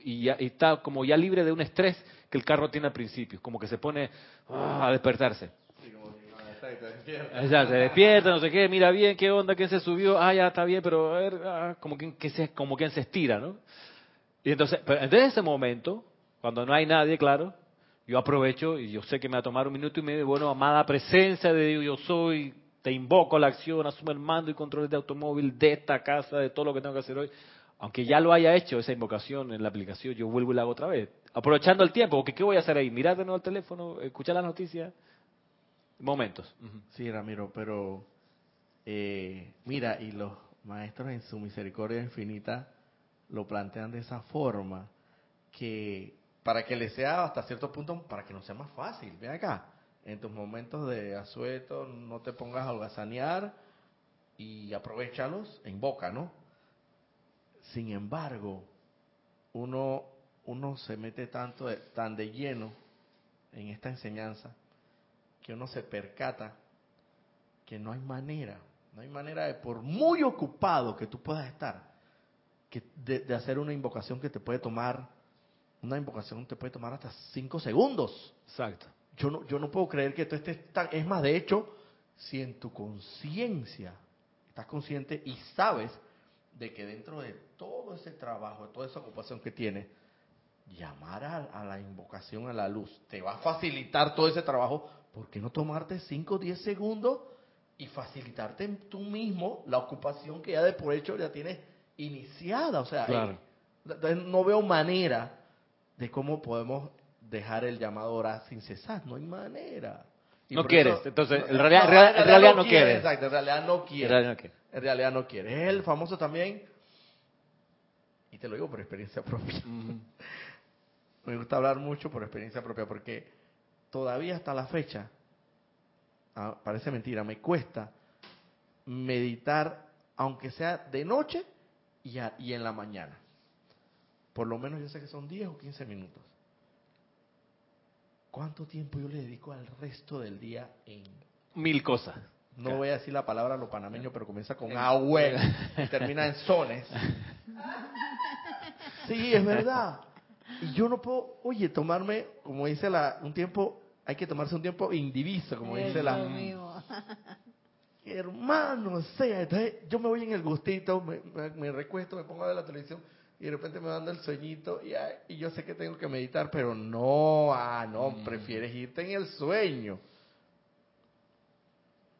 y ya y está como ya libre de un estrés que el carro tiene al principio, como que se pone ah, a despertarse. Ya, se despierta, no sé qué, mira bien, qué onda, quién se subió, ah, ya está bien, pero a ver, ah, como quien que se, como quien se estira, ¿no? Y entonces, pero desde ese momento, cuando no hay nadie, claro, yo aprovecho y yo sé que me va a tomar un minuto y medio, bueno, amada presencia de Dios, yo soy, te invoco a la acción, asume el mando y control de automóvil de esta casa, de todo lo que tengo que hacer hoy. aunque ya lo haya hecho esa invocación en la aplicación, yo vuelvo y la hago otra vez. Aprovechando el tiempo, porque ¿qué voy a hacer ahí? ¿Mirar de nuevo el teléfono? ¿Escuchar las noticias? Momentos. Sí, Ramiro, pero eh, mira, y los maestros en su misericordia infinita lo plantean de esa forma que para que le sea hasta cierto punto, para que no sea más fácil. Ven acá, en tus momentos de asueto no te pongas a holgazanear y aprovechalos en boca, ¿no? Sin embargo, uno, uno se mete tanto tan de lleno en esta enseñanza que uno se percata que no hay manera, no hay manera de, por muy ocupado que tú puedas estar, que de, de hacer una invocación que te puede tomar, una invocación te puede tomar hasta cinco segundos. Exacto. Yo no, yo no puedo creer que tú estés tan, es más, de hecho, si en tu conciencia estás consciente y sabes de que dentro de todo ese trabajo, de toda esa ocupación que tienes, llamar a, a la invocación a la luz te va a facilitar todo ese trabajo, ¿por qué no tomarte 5 o 10 segundos y facilitarte tú mismo la ocupación que ya de por hecho ya tienes iniciada? O sea, Claro. eh, no veo manera de cómo podemos dejar el llamado orar sin cesar, no hay manera. No quieres, eso- entonces, no, en realidad- no, en realidad no quiere, quieres. Exacto, en realidad no quiere. En realidad no quiere. En realidad no quiere. Es el famoso también, y te lo digo por experiencia propia. Me gusta hablar mucho por experiencia propia porque todavía hasta la fecha, ah, parece mentira, me cuesta meditar, aunque sea de noche y, a- y en la mañana. Por lo menos yo sé que son 10 o 15 minutos. ¿Cuánto tiempo yo le dedico al resto del día en... Mil cosas. No voy a decir la palabra lo panameño, pero comienza con agüe y termina en sones. Sí, es verdad. Y yo no puedo, oye, tomarme, como dice la, un tiempo, hay que tomarse un tiempo indiviso, como dice la, hermano, o sea, entonces yo me voy en el gustito, me, me- me recuesto, me pongo a ver la televisión y de repente me manda el sueñito y, ay, y yo sé que tengo que meditar, pero no, ah, no, Mm. prefieres irte en el sueño.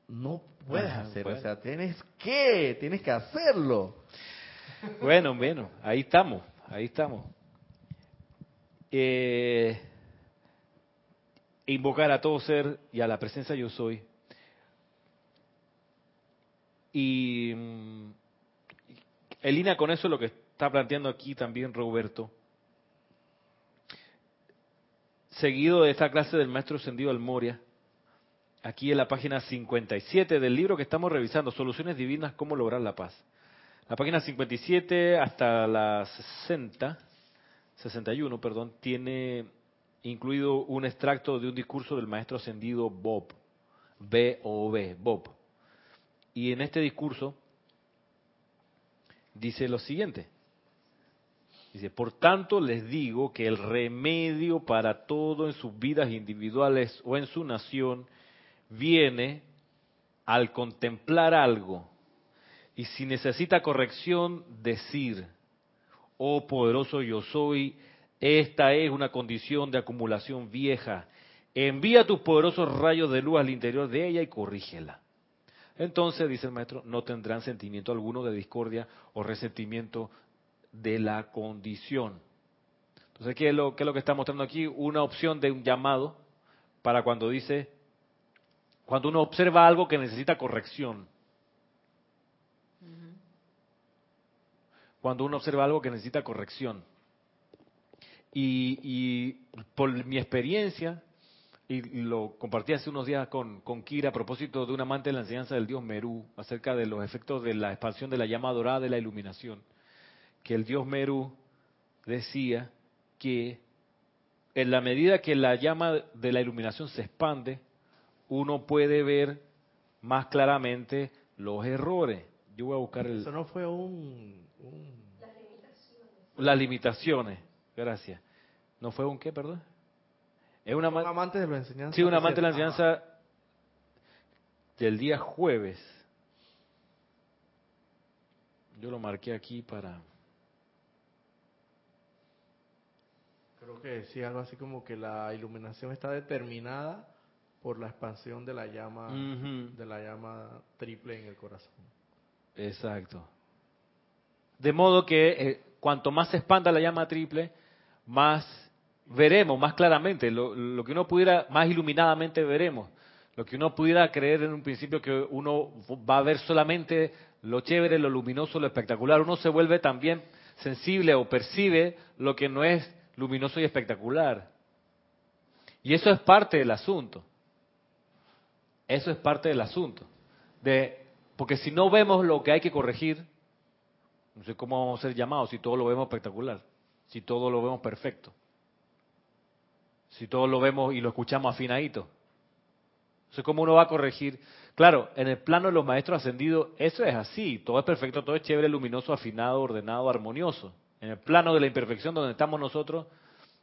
No puedes hacerlo, bueno. o sea, tienes que, tienes que hacerlo. Bueno, bueno, ahí estamos, ahí estamos. Eh, invocar a todo ser y a la presencia yo soy. Y mm, en línea con eso lo que está planteando aquí también Roberto, seguido de esta clase del maestro Ascendido Almoria, aquí en la página 57 del libro que estamos revisando, Soluciones Divinas, cómo lograr la paz. La página 57 hasta la 60, 61, perdón, tiene incluido un extracto de un discurso del maestro ascendido Bob, B-O-B, Bob. Y en este discurso dice lo siguiente. Dice, por tanto les digo que el remedio para todo en sus vidas individuales o en su nación viene al contemplar algo y si necesita corrección, decir, oh poderoso yo soy, esta es una condición de acumulación vieja. Envía tus poderosos rayos de luz al interior de ella y corrígela. Entonces, dice el maestro, no tendrán sentimiento alguno de discordia o resentimiento de la condición. Entonces, ¿qué es lo, qué es lo que está mostrando aquí? Una opción de un llamado para cuando dice, cuando uno observa algo que necesita corrección. cuando uno observa algo que necesita corrección. Y, y por mi experiencia, y lo compartí hace unos días con, con Kira a propósito de un amante de la enseñanza del dios Merú, acerca de los efectos de la expansión de la llama dorada de la iluminación, que el dios Merú decía que en la medida que la llama de la iluminación se expande, uno puede ver más claramente los errores. Yo voy a buscar el, Eso no fue un... un- las limitaciones, gracias. ¿No fue un qué, perdón? Es una un ma- amante de la enseñanza. sí, un amante de la enseñanza del día jueves. Yo lo marqué aquí para... Creo que decía algo así como que la iluminación está determinada por la expansión de la llama de la llama triple en el corazón. Exacto. De modo que eh, cuanto más se expanda la llama triple, más veremos, más claramente, lo, lo que uno pudiera, más iluminadamente veremos. Lo que uno pudiera creer en un principio que uno va a ver solamente lo chévere, lo luminoso, lo espectacular. Uno se vuelve también sensible o percibe lo que no es luminoso y espectacular. Y eso es parte del asunto. Eso es parte del asunto. De, porque si no vemos lo que hay que corregir, no sé cómo vamos a ser llamados si todo lo vemos espectacular, si todo lo vemos perfecto, si todo lo vemos y lo escuchamos afinadito. No sé cómo uno va a corregir. Claro, en el plano de los maestros ascendidos, eso es así. Todo es perfecto, todo es chévere, luminoso, afinado, ordenado, armonioso. En el plano de la imperfección donde estamos nosotros,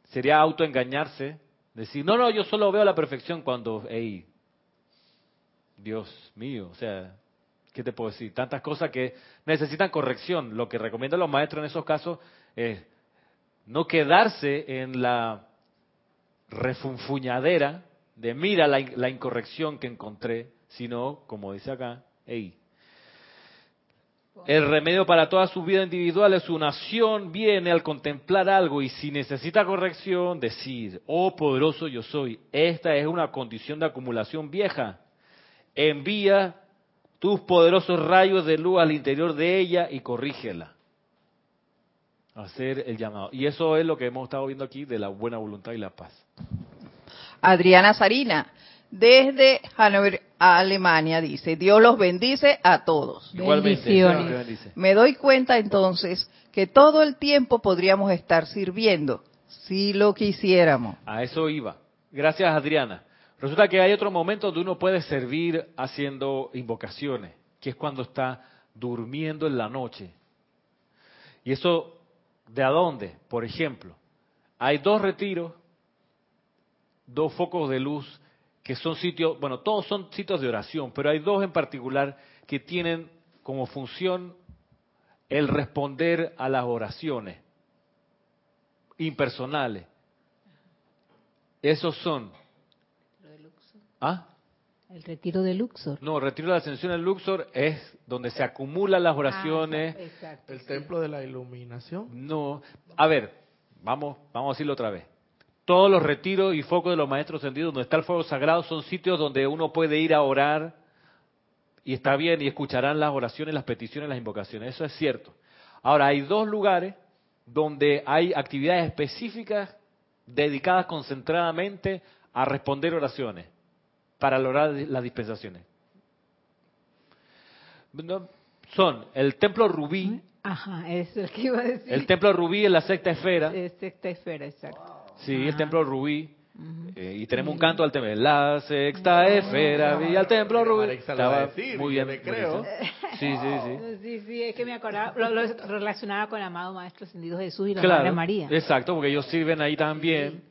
sería autoengañarse, decir, no, no, yo solo veo la perfección cuando, hey, Dios mío, o sea, ¿qué te puedo decir? Tantas cosas que necesitan corrección. Lo que recomiendan los maestros en esos casos es no quedarse en la refunfuñadera de mira la, la incorrección que encontré, sino, como dice acá, hey, el remedio para toda su vida individual es su nación viene al contemplar algo y si necesita corrección, decir, oh poderoso yo soy, esta es una condición de acumulación vieja. Envía tus poderosos rayos de luz al interior de ella y corrígela. Hacer el llamado. Y eso es lo que hemos estado viendo aquí de la buena voluntad y la paz. Adriana Sarina, desde Hannover, Alemania, dice, Dios los bendice a todos. Igualmente. Me doy cuenta entonces que todo el tiempo podríamos estar sirviendo, si lo quisiéramos. A eso iba. Gracias, Adriana. Resulta que hay otro momento donde uno puede servir haciendo invocaciones, que es cuando está durmiendo en la noche. ¿Y eso de a dónde? Por ejemplo, hay dos retiros, dos focos de luz que son sitios, bueno, todos son sitios de oración, pero hay dos en particular que tienen como función el responder a las oraciones impersonales. Esos son ¿Ah? El retiro de Luxor. No, el retiro de la ascensión en Luxor es donde se acumulan las oraciones. Ah, exacto, El sí. templo de la iluminación. No, a ver, vamos, vamos a decirlo otra vez. Todos los retiros y focos de los maestros ascendidos donde está el fuego sagrado son sitios donde uno puede ir a orar y está bien y escucharán las oraciones, las peticiones, las invocaciones. Eso es cierto. Ahora, hay dos lugares donde hay actividades específicas dedicadas concentradamente a responder oraciones para lograr las dispensaciones. Son el templo rubí, Ajá, eso es lo que iba a decir. el templo rubí en la sexta esfera, Es sexta esfera, exacto. Sí, el templo rubí, eh, y tenemos un canto al templo, la sexta esfera, vi al templo rubí. Estaba decir, muy yo bien, creo. Sí, sí, sí. Sí, sí, es que me acordaba, lo, lo relacionaba con el amado Maestro Ascendido Jesús y la Claro, Madre María. exacto, porque ellos sirven ahí también.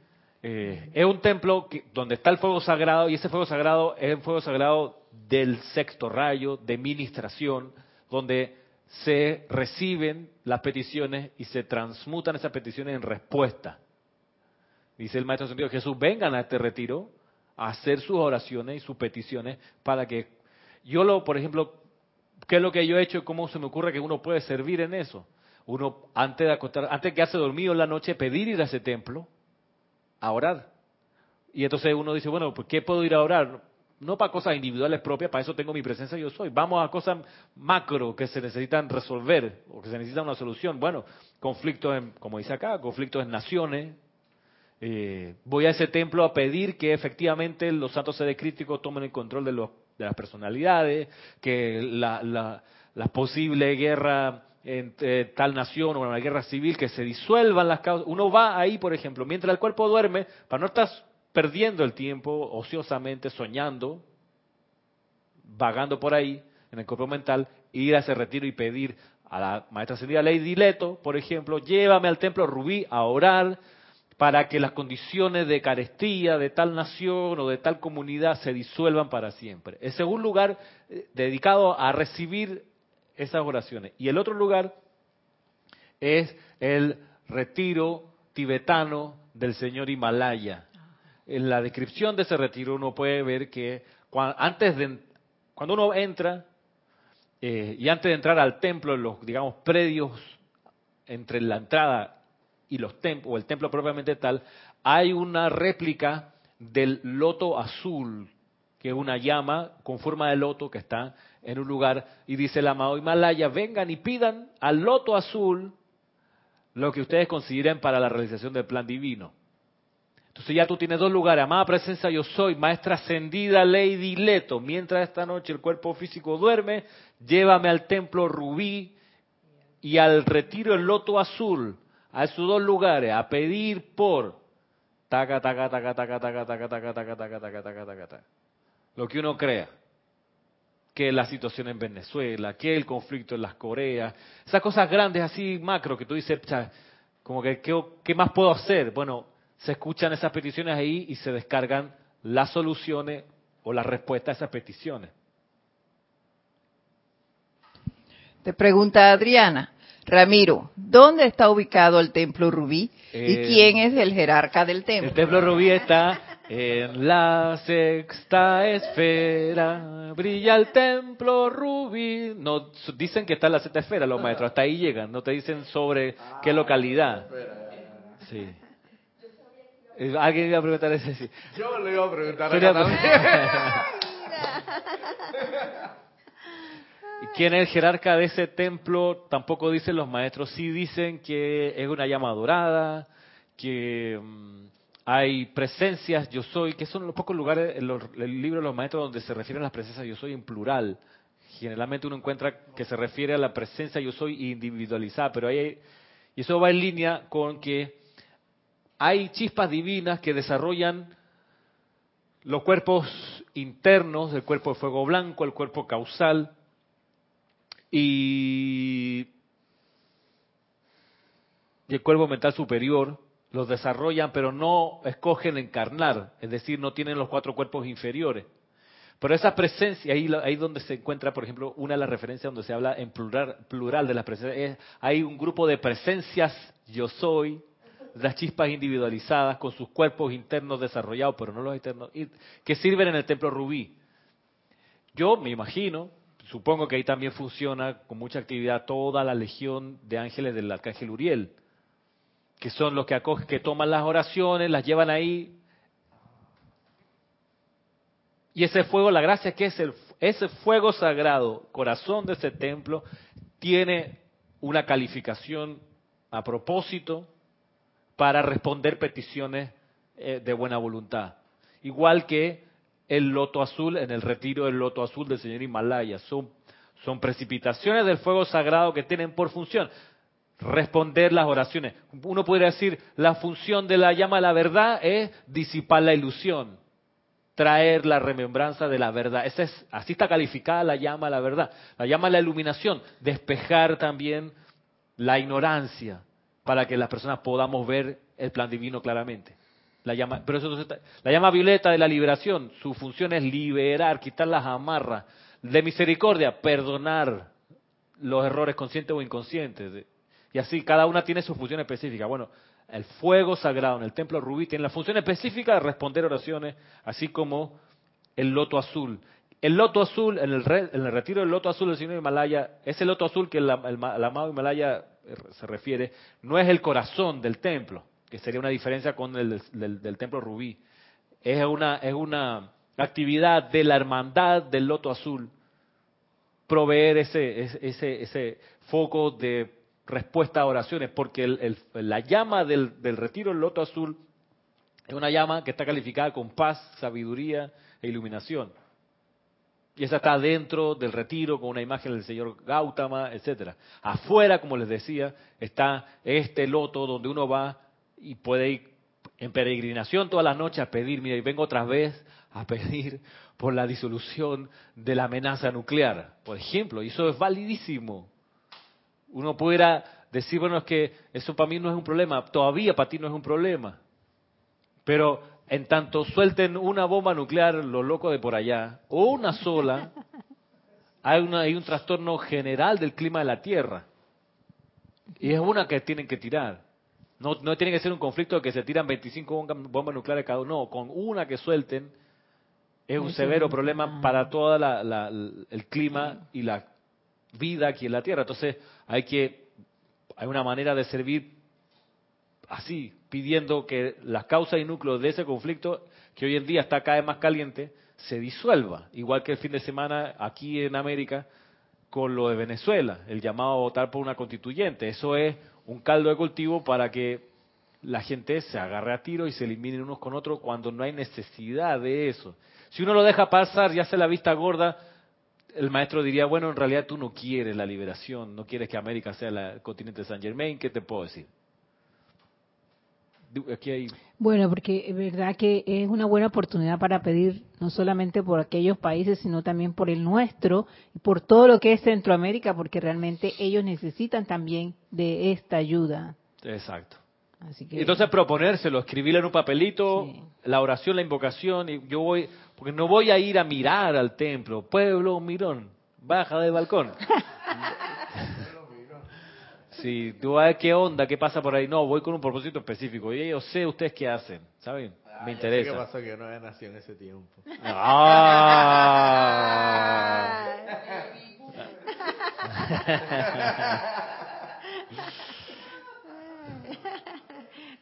Eh, es un templo que- donde está el fuego sagrado y ese fuego sagrado es el fuego sagrado del sexto rayo, de ministración, donde se reciben las peticiones y se transmutan esas peticiones en respuesta. Dice el Maestro Sentido, Jesús, vengan a este retiro a hacer sus oraciones y sus peticiones para que yo lo, por ejemplo, ¿qué es lo que yo he hecho y cómo se me ocurre que uno puede servir en eso? Uno, antes de acostar, antes de quedarse dormido en la noche, pedir ir a ese templo a orar. Y entonces uno dice, bueno, ¿por qué puedo ir a orar? No para cosas individuales propias, para eso tengo mi presencia yo soy. Vamos a cosas macro que se necesitan resolver o que se necesita una solución. Bueno, conflictos, en, como dice acá, conflictos en naciones. Eh, voy a ese templo a pedir que efectivamente los santos seres críticos tomen el control de, los, de las personalidades, que la, la, posible guerra entre tal nación o una guerra civil, que se disuelvan las causas. Uno va ahí, por ejemplo, mientras el cuerpo duerme, para no estar perdiendo el tiempo ociosamente, soñando, vagando por ahí en el cuerpo mental, ir a ese retiro y pedir a la maestra ascendida Lady Leto, por ejemplo, llévame al templo Rubí a orar para que las condiciones de carestía de tal nación o de tal comunidad se disuelvan para siempre. Ese es un lugar eh, dedicado a recibir esas oraciones. Y el otro lugar es el retiro tibetano del señor Himalaya. En la descripción de ese retiro uno puede ver que cua- antes de cuando uno entra eh, y antes de entrar al templo, en los, digamos, predios entre la entrada y los templos, o el templo propiamente tal, hay una réplica del loto azul, que es una llama con forma de loto que está en un lugar, y dice el amado Himalaya, vengan y pidan al loto azul lo que ustedes consideren para la realización del plan divino. Entonces ya tú tienes dos lugares, amada presencia yo soy, maestra ascendida Lady Leto, mientras esta noche el cuerpo físico duerme, llévame al templo rubí y al retiro el loto azul, a esos dos lugares, a pedir por taca, taca, taca, taca, taca, taca, taca, taca, taca, taca, taca, taca, taca. Lo que uno crea. Que la situación en Venezuela, que el conflicto en las Coreas, esas cosas grandes así macro que tú dices, como que, ¿qué, ¿qué más puedo hacer? Bueno, se escuchan esas peticiones ahí y se descargan las soluciones o las respuestas a esas peticiones. Te pregunta Adriana, Ramiro, ¿dónde está ubicado el templo rubí? ¿Y Eh, quién es el jerarca del El templo? templo rubí está en la sexta esfera, brilla el templo rubí. No, dicen que está en la sexta esfera los maestros, hasta ahí llegan, no te dicen sobre qué localidad. Sí. Eh, Alguien iba a preguntar ese sí. Yo le iba a preguntar a también. ¿Y ¿Quién es el jerarca de ese templo? Tampoco dicen los maestros. Sí dicen que es una llama dorada, que mm, hay presencias yo soy, que son los pocos lugares en los, el libro de los maestros donde se refieren las presencias yo soy en plural. Generalmente uno encuentra que se refiere a la presencia yo soy individualizada, pero ahí y eso va en línea con que hay chispas divinas que desarrollan los cuerpos internos, el cuerpo de fuego blanco, el cuerpo causal, y, el cuerpo mental superior los desarrollan, pero no escogen encarnar, es decir, no tienen los cuatro cuerpos inferiores. Pero esa presencia, ahí, donde se encuentra, por ejemplo, una de las referencias donde se habla en plural, plural de las presencias, es, hay un grupo de presencias yo soy, las chispas individualizadas con sus cuerpos internos desarrollados, pero no los externos, que sirven en el templo rubí. Yo me imagino, supongo que ahí también funciona con mucha actividad toda la legión de ángeles del arcángel Uriel, que son los que acogen, que toman las oraciones, las llevan ahí. Y ese fuego, la gracia que es el, ese fuego sagrado, corazón de ese templo, tiene una calificación a propósito para responder peticiones eh, de buena voluntad. Igual que el loto azul en el retiro del loto azul del señor Himalaya. Son, precipitaciones del fuego sagrado que tienen por función responder las oraciones. Uno podría decir, la función de la llama a la verdad es disipar la ilusión, traer la remembranza de la verdad. Esa es, así está calificada la llama a la verdad. La llama a la iluminación, despejar también la ignorancia para que las personas podamos ver el plan divino claramente. La llama, pero eso, la llama violeta de la liberación, su función es liberar, quitar las amarras. De misericordia, perdonar los errores conscientes o inconscientes. Y así, cada una tiene su función específica. Bueno, el fuego sagrado en el templo rubí tiene la función específica de responder oraciones, así como el loto azul. El loto azul, en el, re- en el retiro del loto azul del señor Himalaya, ese loto azul que el, el el amado Himalaya se refiere, no es el corazón del templo, que sería una diferencia con el del, templo rubí. Es una, es una actividad de la hermandad del loto azul, proveer ese, ese, ese, foco de respuesta a oraciones, porque la llama del, del retiro del loto azul es una llama que está calificada con paz, sabiduría e iluminación. Y esa está dentro del retiro con una imagen del señor Gautama, etcétera. Afuera, como les decía, está este loto donde uno va y puede ir en peregrinación todas las noches a pedir, mira, y vengo otra vez a pedir por la disolución de la amenaza nuclear, por ejemplo, y eso es validísimo. Uno pudiera decir, bueno, es que eso para mí no es un problema, todavía para ti no es un problema. Pero en tanto suelten una bomba nuclear los locos de por allá, o una sola, hay, una, hay un trastorno general del clima de la Tierra. Y es una que tienen que tirar. No, no tiene que ser un conflicto de que se tiran 25 bombas, nucleares cada uno. No, con una que suelten es un severo problema para todo el clima y la vida aquí en la tierra. Entonces hay que, hay una manera de servir así, pidiendo que las causas y núcleos de ese conflicto, que hoy en día está cada vez más caliente, se disuelva. Igual que el fin de semana aquí en América con lo de Venezuela, el llamado a votar por una constituyente. Eso es un caldo de cultivo para que la gente se agarre a tiro y se eliminen unos con otros cuando no hay necesidad de eso. Si uno lo deja pasar y hace la vista gorda, el maestro diría, bueno, en realidad tú no quieres la liberación, no quieres que América sea el continente de San Germain, ¿qué te puedo decir? Aquí hay... Bueno, porque es verdad que es una buena oportunidad para pedir no solamente por aquellos países, sino también por el nuestro y por todo lo que es Centroamérica, porque realmente ellos necesitan también de esta ayuda. Exacto. Así que, Entonces proponérselo, escribirlo en un papelito, Sí. la oración, la invocación, y yo voy, porque no voy a ir a mirar al templo, pueblo mirón, baja del balcón. Sí, tú vas a ver qué onda, qué pasa por ahí. No, voy con un propósito específico. Y yo sé ustedes qué hacen, ¿saben? Ah, Me sé ¿Qué interesa. pasó? Que yo no había nacido en ese tiempo. Ah.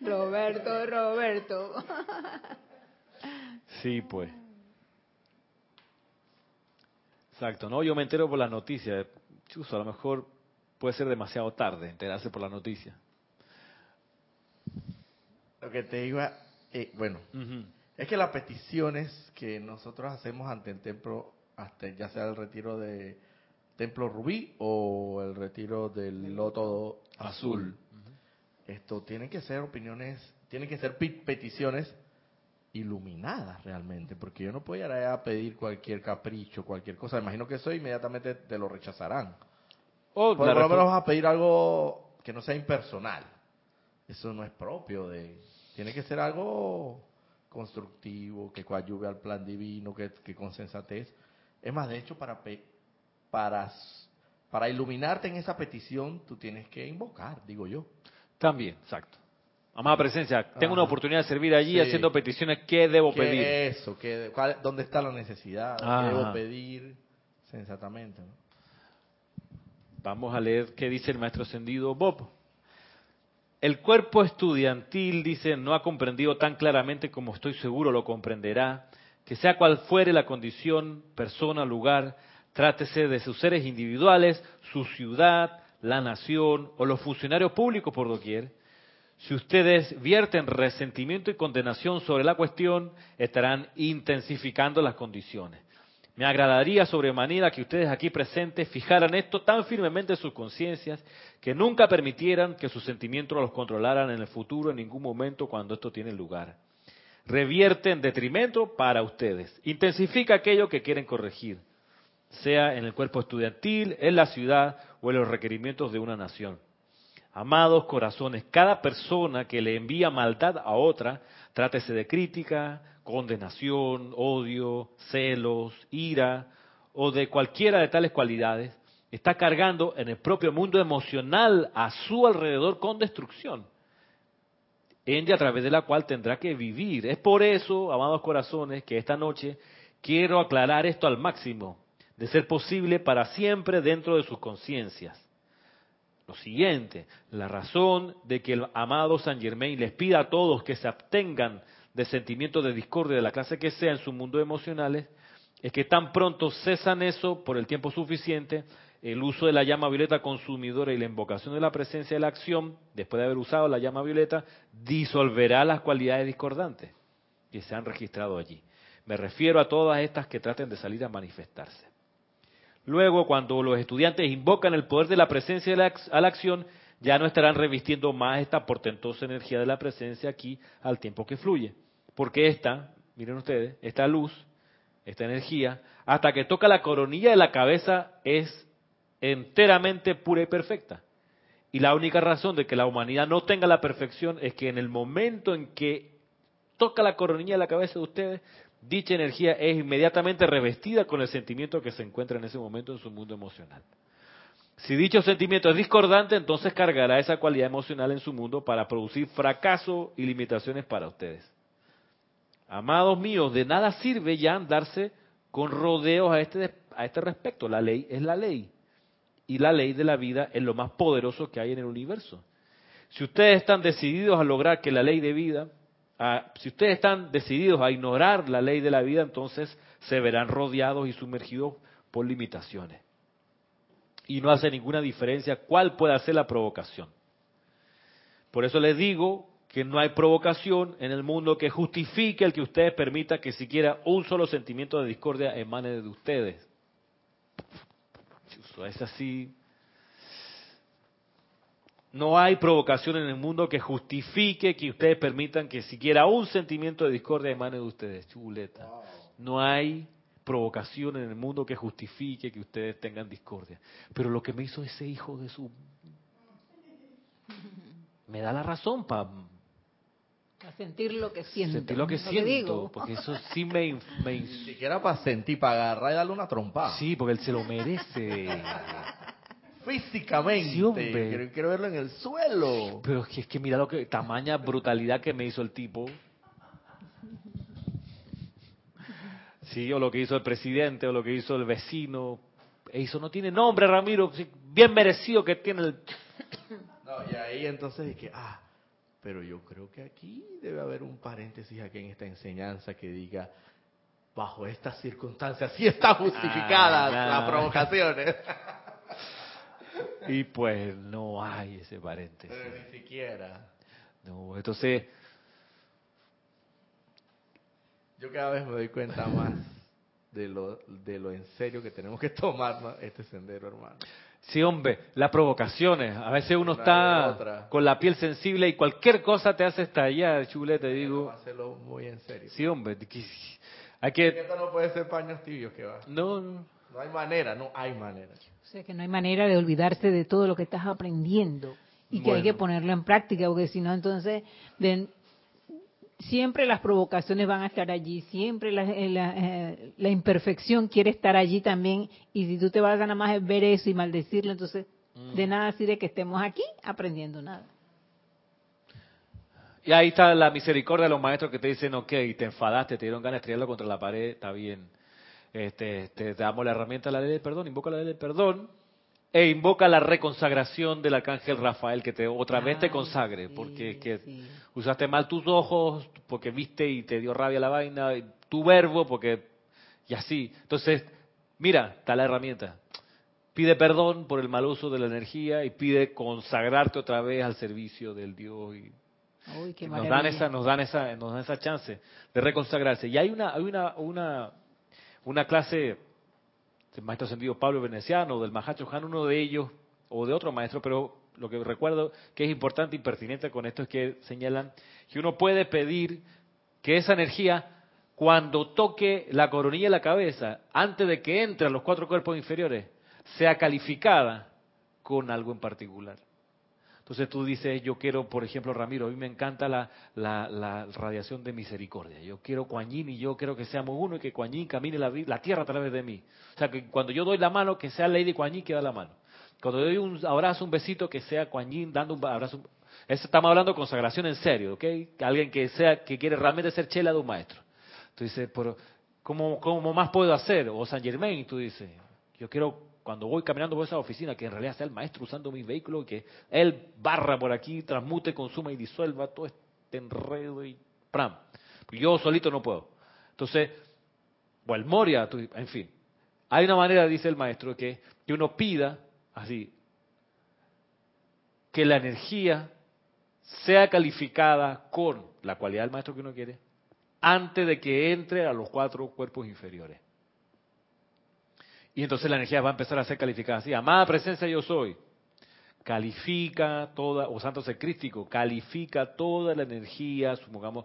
Roberto, Roberto. Sí, pues. Exacto, ¿no? Yo me entero por las noticias. Chuso, a lo mejor puede ser demasiado tarde enterarse por las noticias. Lo que te iba, eh, bueno, es que las peticiones que nosotros hacemos ante el templo, hasta ya sea el retiro de Templo Rubí o el retiro del Loto Azul, esto tienen que ser opiniones, tienen que ser pi- peticiones iluminadas realmente, porque yo no puedo ir allá a pedir cualquier capricho, cualquier cosa. Imagino que eso inmediatamente te lo rechazarán. O Por la lo menos vas a pedir algo que no sea impersonal. Eso no es propio de... Tiene que ser algo constructivo, que coadyuve al plan divino, que, que con sensatez. Es más, de hecho, para, pe- para, para iluminarte en esa petición, tú tienes que invocar, digo yo. También, exacto. Amada presencia, tengo una Ajá. oportunidad de servir allí Sí. haciendo peticiones. ¿Qué debo ¿Qué pedir? Eso, que, cuál- ¿dónde está la necesidad? Ajá. ¿Qué debo pedir sensatamente? ¿no? Vamos a leer qué dice el maestro ascendido Bob. El cuerpo estudiantil, dice, no ha comprendido tan claramente como estoy seguro lo comprenderá, que sea cual fuere la condición, persona, lugar, trátese de sus seres individuales, su ciudad, la nación o los funcionarios públicos por doquier, si ustedes vierten resentimiento y condenación sobre la cuestión, estarán intensificando las condiciones. Me agradaría sobremanera que ustedes aquí presentes fijaran esto tan firmemente en sus conciencias que nunca permitieran que sus sentimientos los controlaran en el futuro en ningún momento cuando esto tiene lugar. Revierte en detrimento para ustedes. Intensifica aquello que quieren corregir, sea en el cuerpo estudiantil, en la ciudad o en los requerimientos de una nación. Amados corazones, cada persona que le envía maldad a otra, trátese de crítica, condenación, odio, celos, ira o de cualquiera de tales cualidades, está cargando en el propio mundo emocional a su alrededor con destrucción, ende a través de la cual tendrá que vivir. Es por eso, amados corazones, que esta noche quiero aclarar esto al máximo, de ser posible para siempre dentro de sus conciencias. Lo siguiente, la razón de que el amado San Germain les pida a todos que se abstengan de sentimientos de discordia de la clase que sea en su mundo emocionales, es que tan pronto cesan eso por el tiempo suficiente, el uso de la llama violeta consumidora y la invocación de la presencia de la acción, después de haber usado la llama violeta, disolverá las cualidades discordantes que se han registrado allí. Me refiero a todas estas que traten de salir a manifestarse. Luego, cuando los estudiantes invocan el poder de la presencia de la a la acción, ya no estarán revistiendo más esta portentosa energía de la presencia aquí al tiempo que fluye. Porque esta, miren ustedes, esta luz, esta energía, hasta que toca la coronilla de la cabeza es enteramente pura y perfecta. Y la única razón de que la humanidad no tenga la perfección es que en el momento en que toca la coronilla de la cabeza de ustedes, dicha energía es inmediatamente revestida con el sentimiento que se encuentra en ese momento en su mundo emocional. Si dicho sentimiento es discordante, entonces cargará esa cualidad emocional en su mundo para producir fracaso y limitaciones para ustedes. Amados míos, de nada sirve ya andarse con rodeos a este, a este respecto. La ley es la ley. y la ley de la vida es lo más poderoso que hay en el universo. Si ustedes están decididos a lograr que la ley de vida, si ustedes están decididos a ignorar la ley de la vida, entonces se verán rodeados y sumergidos por limitaciones. Y no hace ninguna diferencia cuál pueda ser la provocación. Por eso les digo que no hay provocación en el mundo que justifique el que ustedes permitan que siquiera un solo sentimiento de discordia emane de ustedes. Es así. No hay provocación en el mundo que justifique que ustedes permitan que siquiera un sentimiento de discordia emane de ustedes. Chuleta. No hay provocación en el mundo que justifique que ustedes tengan discordia. Pero lo que me hizo ese hijo de su... Me da la razón para a sentir lo que siento. Sentir lo que siento, porque eso sí me... me... Ni siquiera para sentir, para agarrar y darle una trompada. Sí, porque él se lo merece. Físicamente. Sí, quiero, quiero, verlo en el suelo. Pero es que mira lo que... Tamaña brutalidad que me hizo el tipo. Sí, o lo que hizo el presidente, o lo que hizo el vecino. Eso no tiene nombre, Ramiro. Bien merecido que tiene el... No, y ahí entonces es que... Ah, pero yo creo que aquí debe haber un paréntesis aquí en esta enseñanza que diga, bajo estas circunstancias sí está justificada ah, la provocación. y pues no hay ese paréntesis. ni siquiera. No, entonces... Yo cada vez me doy cuenta más de lo, de lo en serio que tenemos que tomar este sendero, hermano. Sí, hombre, las provocaciones. A veces uno está con la piel sensible y cualquier cosa te hace estallar, chule, te digo. Hacerlo muy en serio. Sí, hombre. Hay que... Esto no puede ser paños tibios que va. No, no. No hay manera, no hay manera. O sea, que no hay manera de olvidarse de todo lo que estás aprendiendo y que hay que ponerlo en práctica, porque si no, entonces siempre las provocaciones van a estar allí, siempre la, eh, eh, la, imperfección quiere estar allí también, y si tú te vas a nada más ver eso y maldecirlo, entonces de mm. nada sirve que estemos aquí aprendiendo nada. Y ahí está la misericordia de los maestros que te dicen, ok, te enfadaste, te dieron ganas de estrellarlo contra la pared, está bien. Este, te, damos la herramienta de la ley del perdón, invoca la ley del perdón, e invoca la reconsagración del arcángel Rafael, que te otra vez te consagre, porque que usaste mal tus ojos, porque viste y te dio rabia la vaina, tu verbo, porque y así. Entonces, mira, está la herramienta. Pide perdón por el mal uso de la energía y pide consagrarte otra vez al servicio del Dios y nos dan esa nos dan esa nos dan esa chance de reconsagrarse. Y hay una hay una una una clase el maestro sentido Pablo Veneciano, del Mahacho Han, uno de ellos, o de otro maestro, pero lo que recuerdo que es importante y pertinente con esto es que señalan que uno puede pedir que esa energía, cuando toque la coronilla de la cabeza, antes de que entre a los cuatro cuerpos inferiores, sea calificada con algo en particular. Entonces tú dices, yo quiero, por ejemplo, Ramiro, a mí me encanta la, radiación de misericordia. Yo quiero Coañín y yo quiero que seamos uno y que Coañín camine la, la, tierra a través de mí. O sea, que cuando yo doy la mano, que sea Lady Coañín que da la mano. Cuando doy un abrazo, un besito, que sea Coañín dando un abrazo. Estamos hablando de consagración en serio, ¿ok? Alguien que sea que quiere realmente ser chela de un maestro. Tú dices, pero ¿cómo, ¿cómo más puedo hacer? O San Germain, tú dices, yo quiero cuando voy caminando por esa oficina, que en realidad sea el maestro usando mi vehículo, que él barra por aquí, transmute, consuma y disuelva todo este enredo y pram. Yo solito no puedo. Entonces, o el Moria, en fin. Hay una manera, dice el maestro, que, que uno pida, así, que la energía sea calificada con la cualidad del maestro que uno quiere, antes de que entre a los cuatro cuerpos inferiores. Y entonces la energía va a empezar a ser calificada así. Amada presencia yo soy. Califica toda, o santo secrístico, califica toda la energía, supongamos,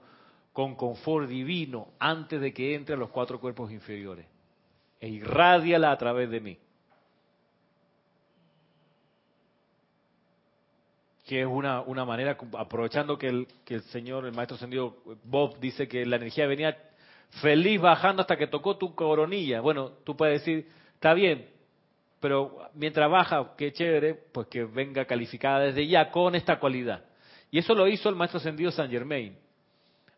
con confort divino antes de que entre a los cuatro cuerpos inferiores. E irradiala a través de mí. que es una, una manera, aprovechando que el, que el señor, el maestro ascendido Bob, dice que la energía venía feliz bajando hasta que tocó tu coronilla. Bueno, tú puedes decir, Está bien, pero mientras baja, qué chévere, pues que venga calificada desde ya con esta cualidad. Y eso lo hizo el maestro ascendido San Germain.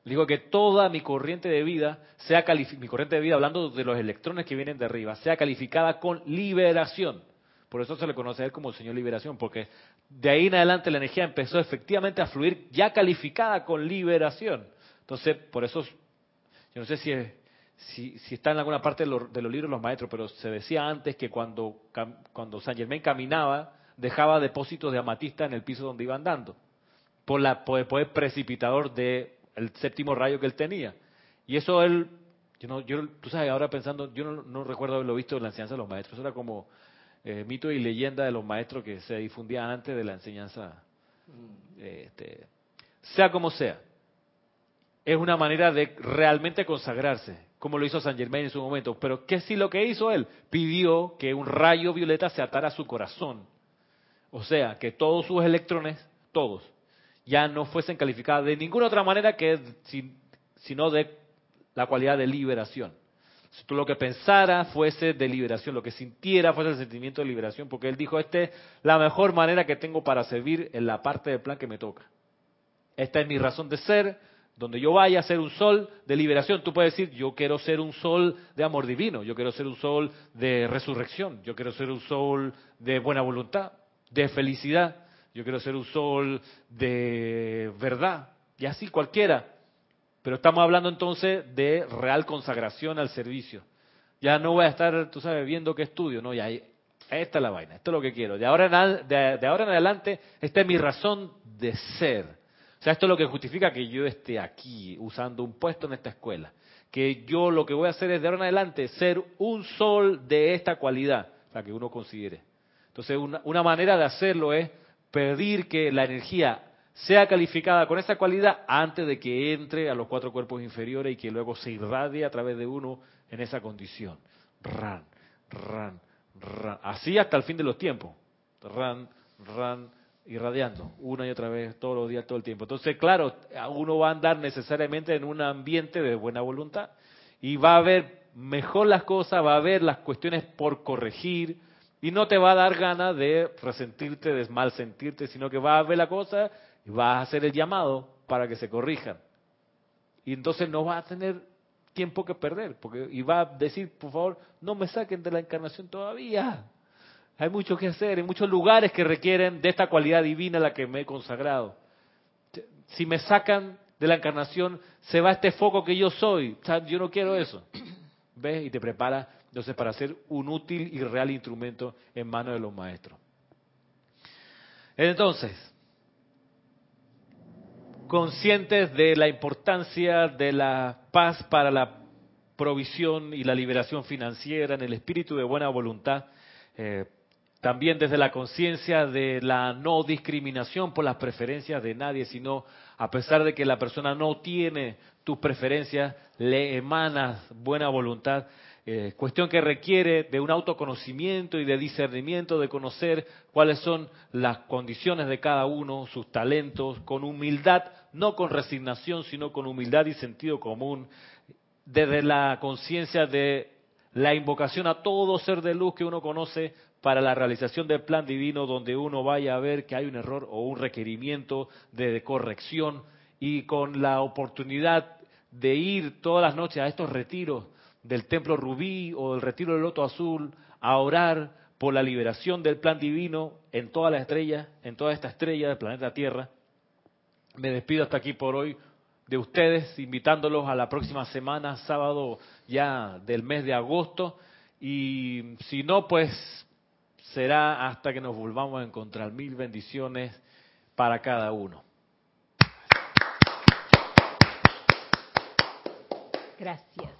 Digo que toda mi corriente de vida, sea mi corriente de vida, hablando de los electrones que vienen de arriba, sea calificada con liberación. Por eso se le conoce a él como el Señor Liberación, porque de ahí en adelante la energía empezó efectivamente a fluir ya calificada con liberación. Entonces, por eso, yo no sé si, si, si está en alguna parte de, los libros de los maestros, pero se decía antes que cuando, cuando San Germain caminaba, dejaba depósitos de amatista en el piso donde iba andando, por, la, por el poder precipitador del séptimo rayo que él tenía. Y eso él, yo no, yo, tú sabes, ahora pensando, yo no, no recuerdo haberlo visto en la enseñanza de los maestros, eso era como eh, mito y leyenda de los maestros que se difundían antes de la enseñanza. Este, sea como sea, es una manera de realmente consagrarse, como lo hizo San Germain en su momento. Pero ¿qué sí lo que hizo él? Pidió que un rayo violeta se atara a su corazón. O sea, que todos sus electrones, todos, ya no fuesen calificados de ninguna otra manera que sino de la cualidad de liberación. Si tú lo que pensara fuese de liberación, lo que sintiera fuese el sentimiento de liberación, porque él dijo, esta es la mejor manera que tengo para servir en la parte del plan que me toca. Esta es mi razón de ser, donde yo vaya a ser un sol de liberación. Tú puedes decir, yo quiero ser un sol de amor divino, yo quiero ser un sol de resurrección, yo quiero ser un sol de buena voluntad, de felicidad, yo quiero ser un sol de verdad, y así cualquiera. Pero estamos hablando entonces de real consagración al servicio. Ya no voy a estar, tú sabes, viendo qué estudio, no, ya esta es la vaina, esto es lo que quiero. De ahora, en, de, ahora en adelante, esta es mi razón de ser. O sea, esto es lo que justifica que yo esté aquí usando un puesto en esta escuela. Que yo lo que voy a hacer es de ahora en adelante ser un sol de esta cualidad, la que uno considere. Entonces, una, una manera de hacerlo es pedir que la energía sea calificada con esa cualidad antes de que entre a los cuatro cuerpos inferiores y que luego se irradie a través de uno en esa condición. Ran, ran, ran. Así hasta el fin de los tiempos. Ran, ran, irradiando una y otra vez, todos los días, todo el tiempo. Entonces, claro, uno va a andar necesariamente en un ambiente de buena voluntad y va a ver mejor las cosas, va a ver las cuestiones por corregir y no te va a dar ganas de resentirte, de mal sentirte, sino que va a ver la cosa y vas a hacer el llamado para que se corrijan. Y entonces no va a tener tiempo que perder, porque y va a decir, por favor, no me saquen de la encarnación todavía. Hay mucho que hacer, hay muchos lugares que requieren de esta cualidad divina a la que me he consagrado. Si me sacan de la encarnación, se va este foco que yo soy. yo no quiero eso. ¿Ves? Y te prepara entonces para ser un útil y real instrumento en manos de los maestros. Entonces, conscientes de la importancia de la paz para la provisión y la liberación financiera en el espíritu de buena voluntad, eh, también desde la conciencia de la no discriminación por las preferencias de nadie, sino a pesar de que la persona no tiene tus preferencias, le emanas buena voluntad, eh, cuestión que requiere de un autoconocimiento y de discernimiento, de conocer cuáles son las condiciones de cada uno, sus talentos, con humildad, no con resignación, sino con humildad y sentido común, desde la conciencia de la invocación a todo ser de luz que uno conoce para la realización del plan divino, donde uno vaya a ver que hay un error o un requerimiento de corrección y con la oportunidad de ir todas las noches a estos retiros del templo rubí o del retiro del loto azul a orar por la liberación del plan divino en todas las estrellas, en toda esta estrella del planeta Tierra. Me despido hasta aquí por hoy de ustedes, invitándolos a la próxima semana, sábado ya del mes de agosto. Y si no, pues será hasta que nos volvamos a encontrar. Mil bendiciones para cada uno. Gracias.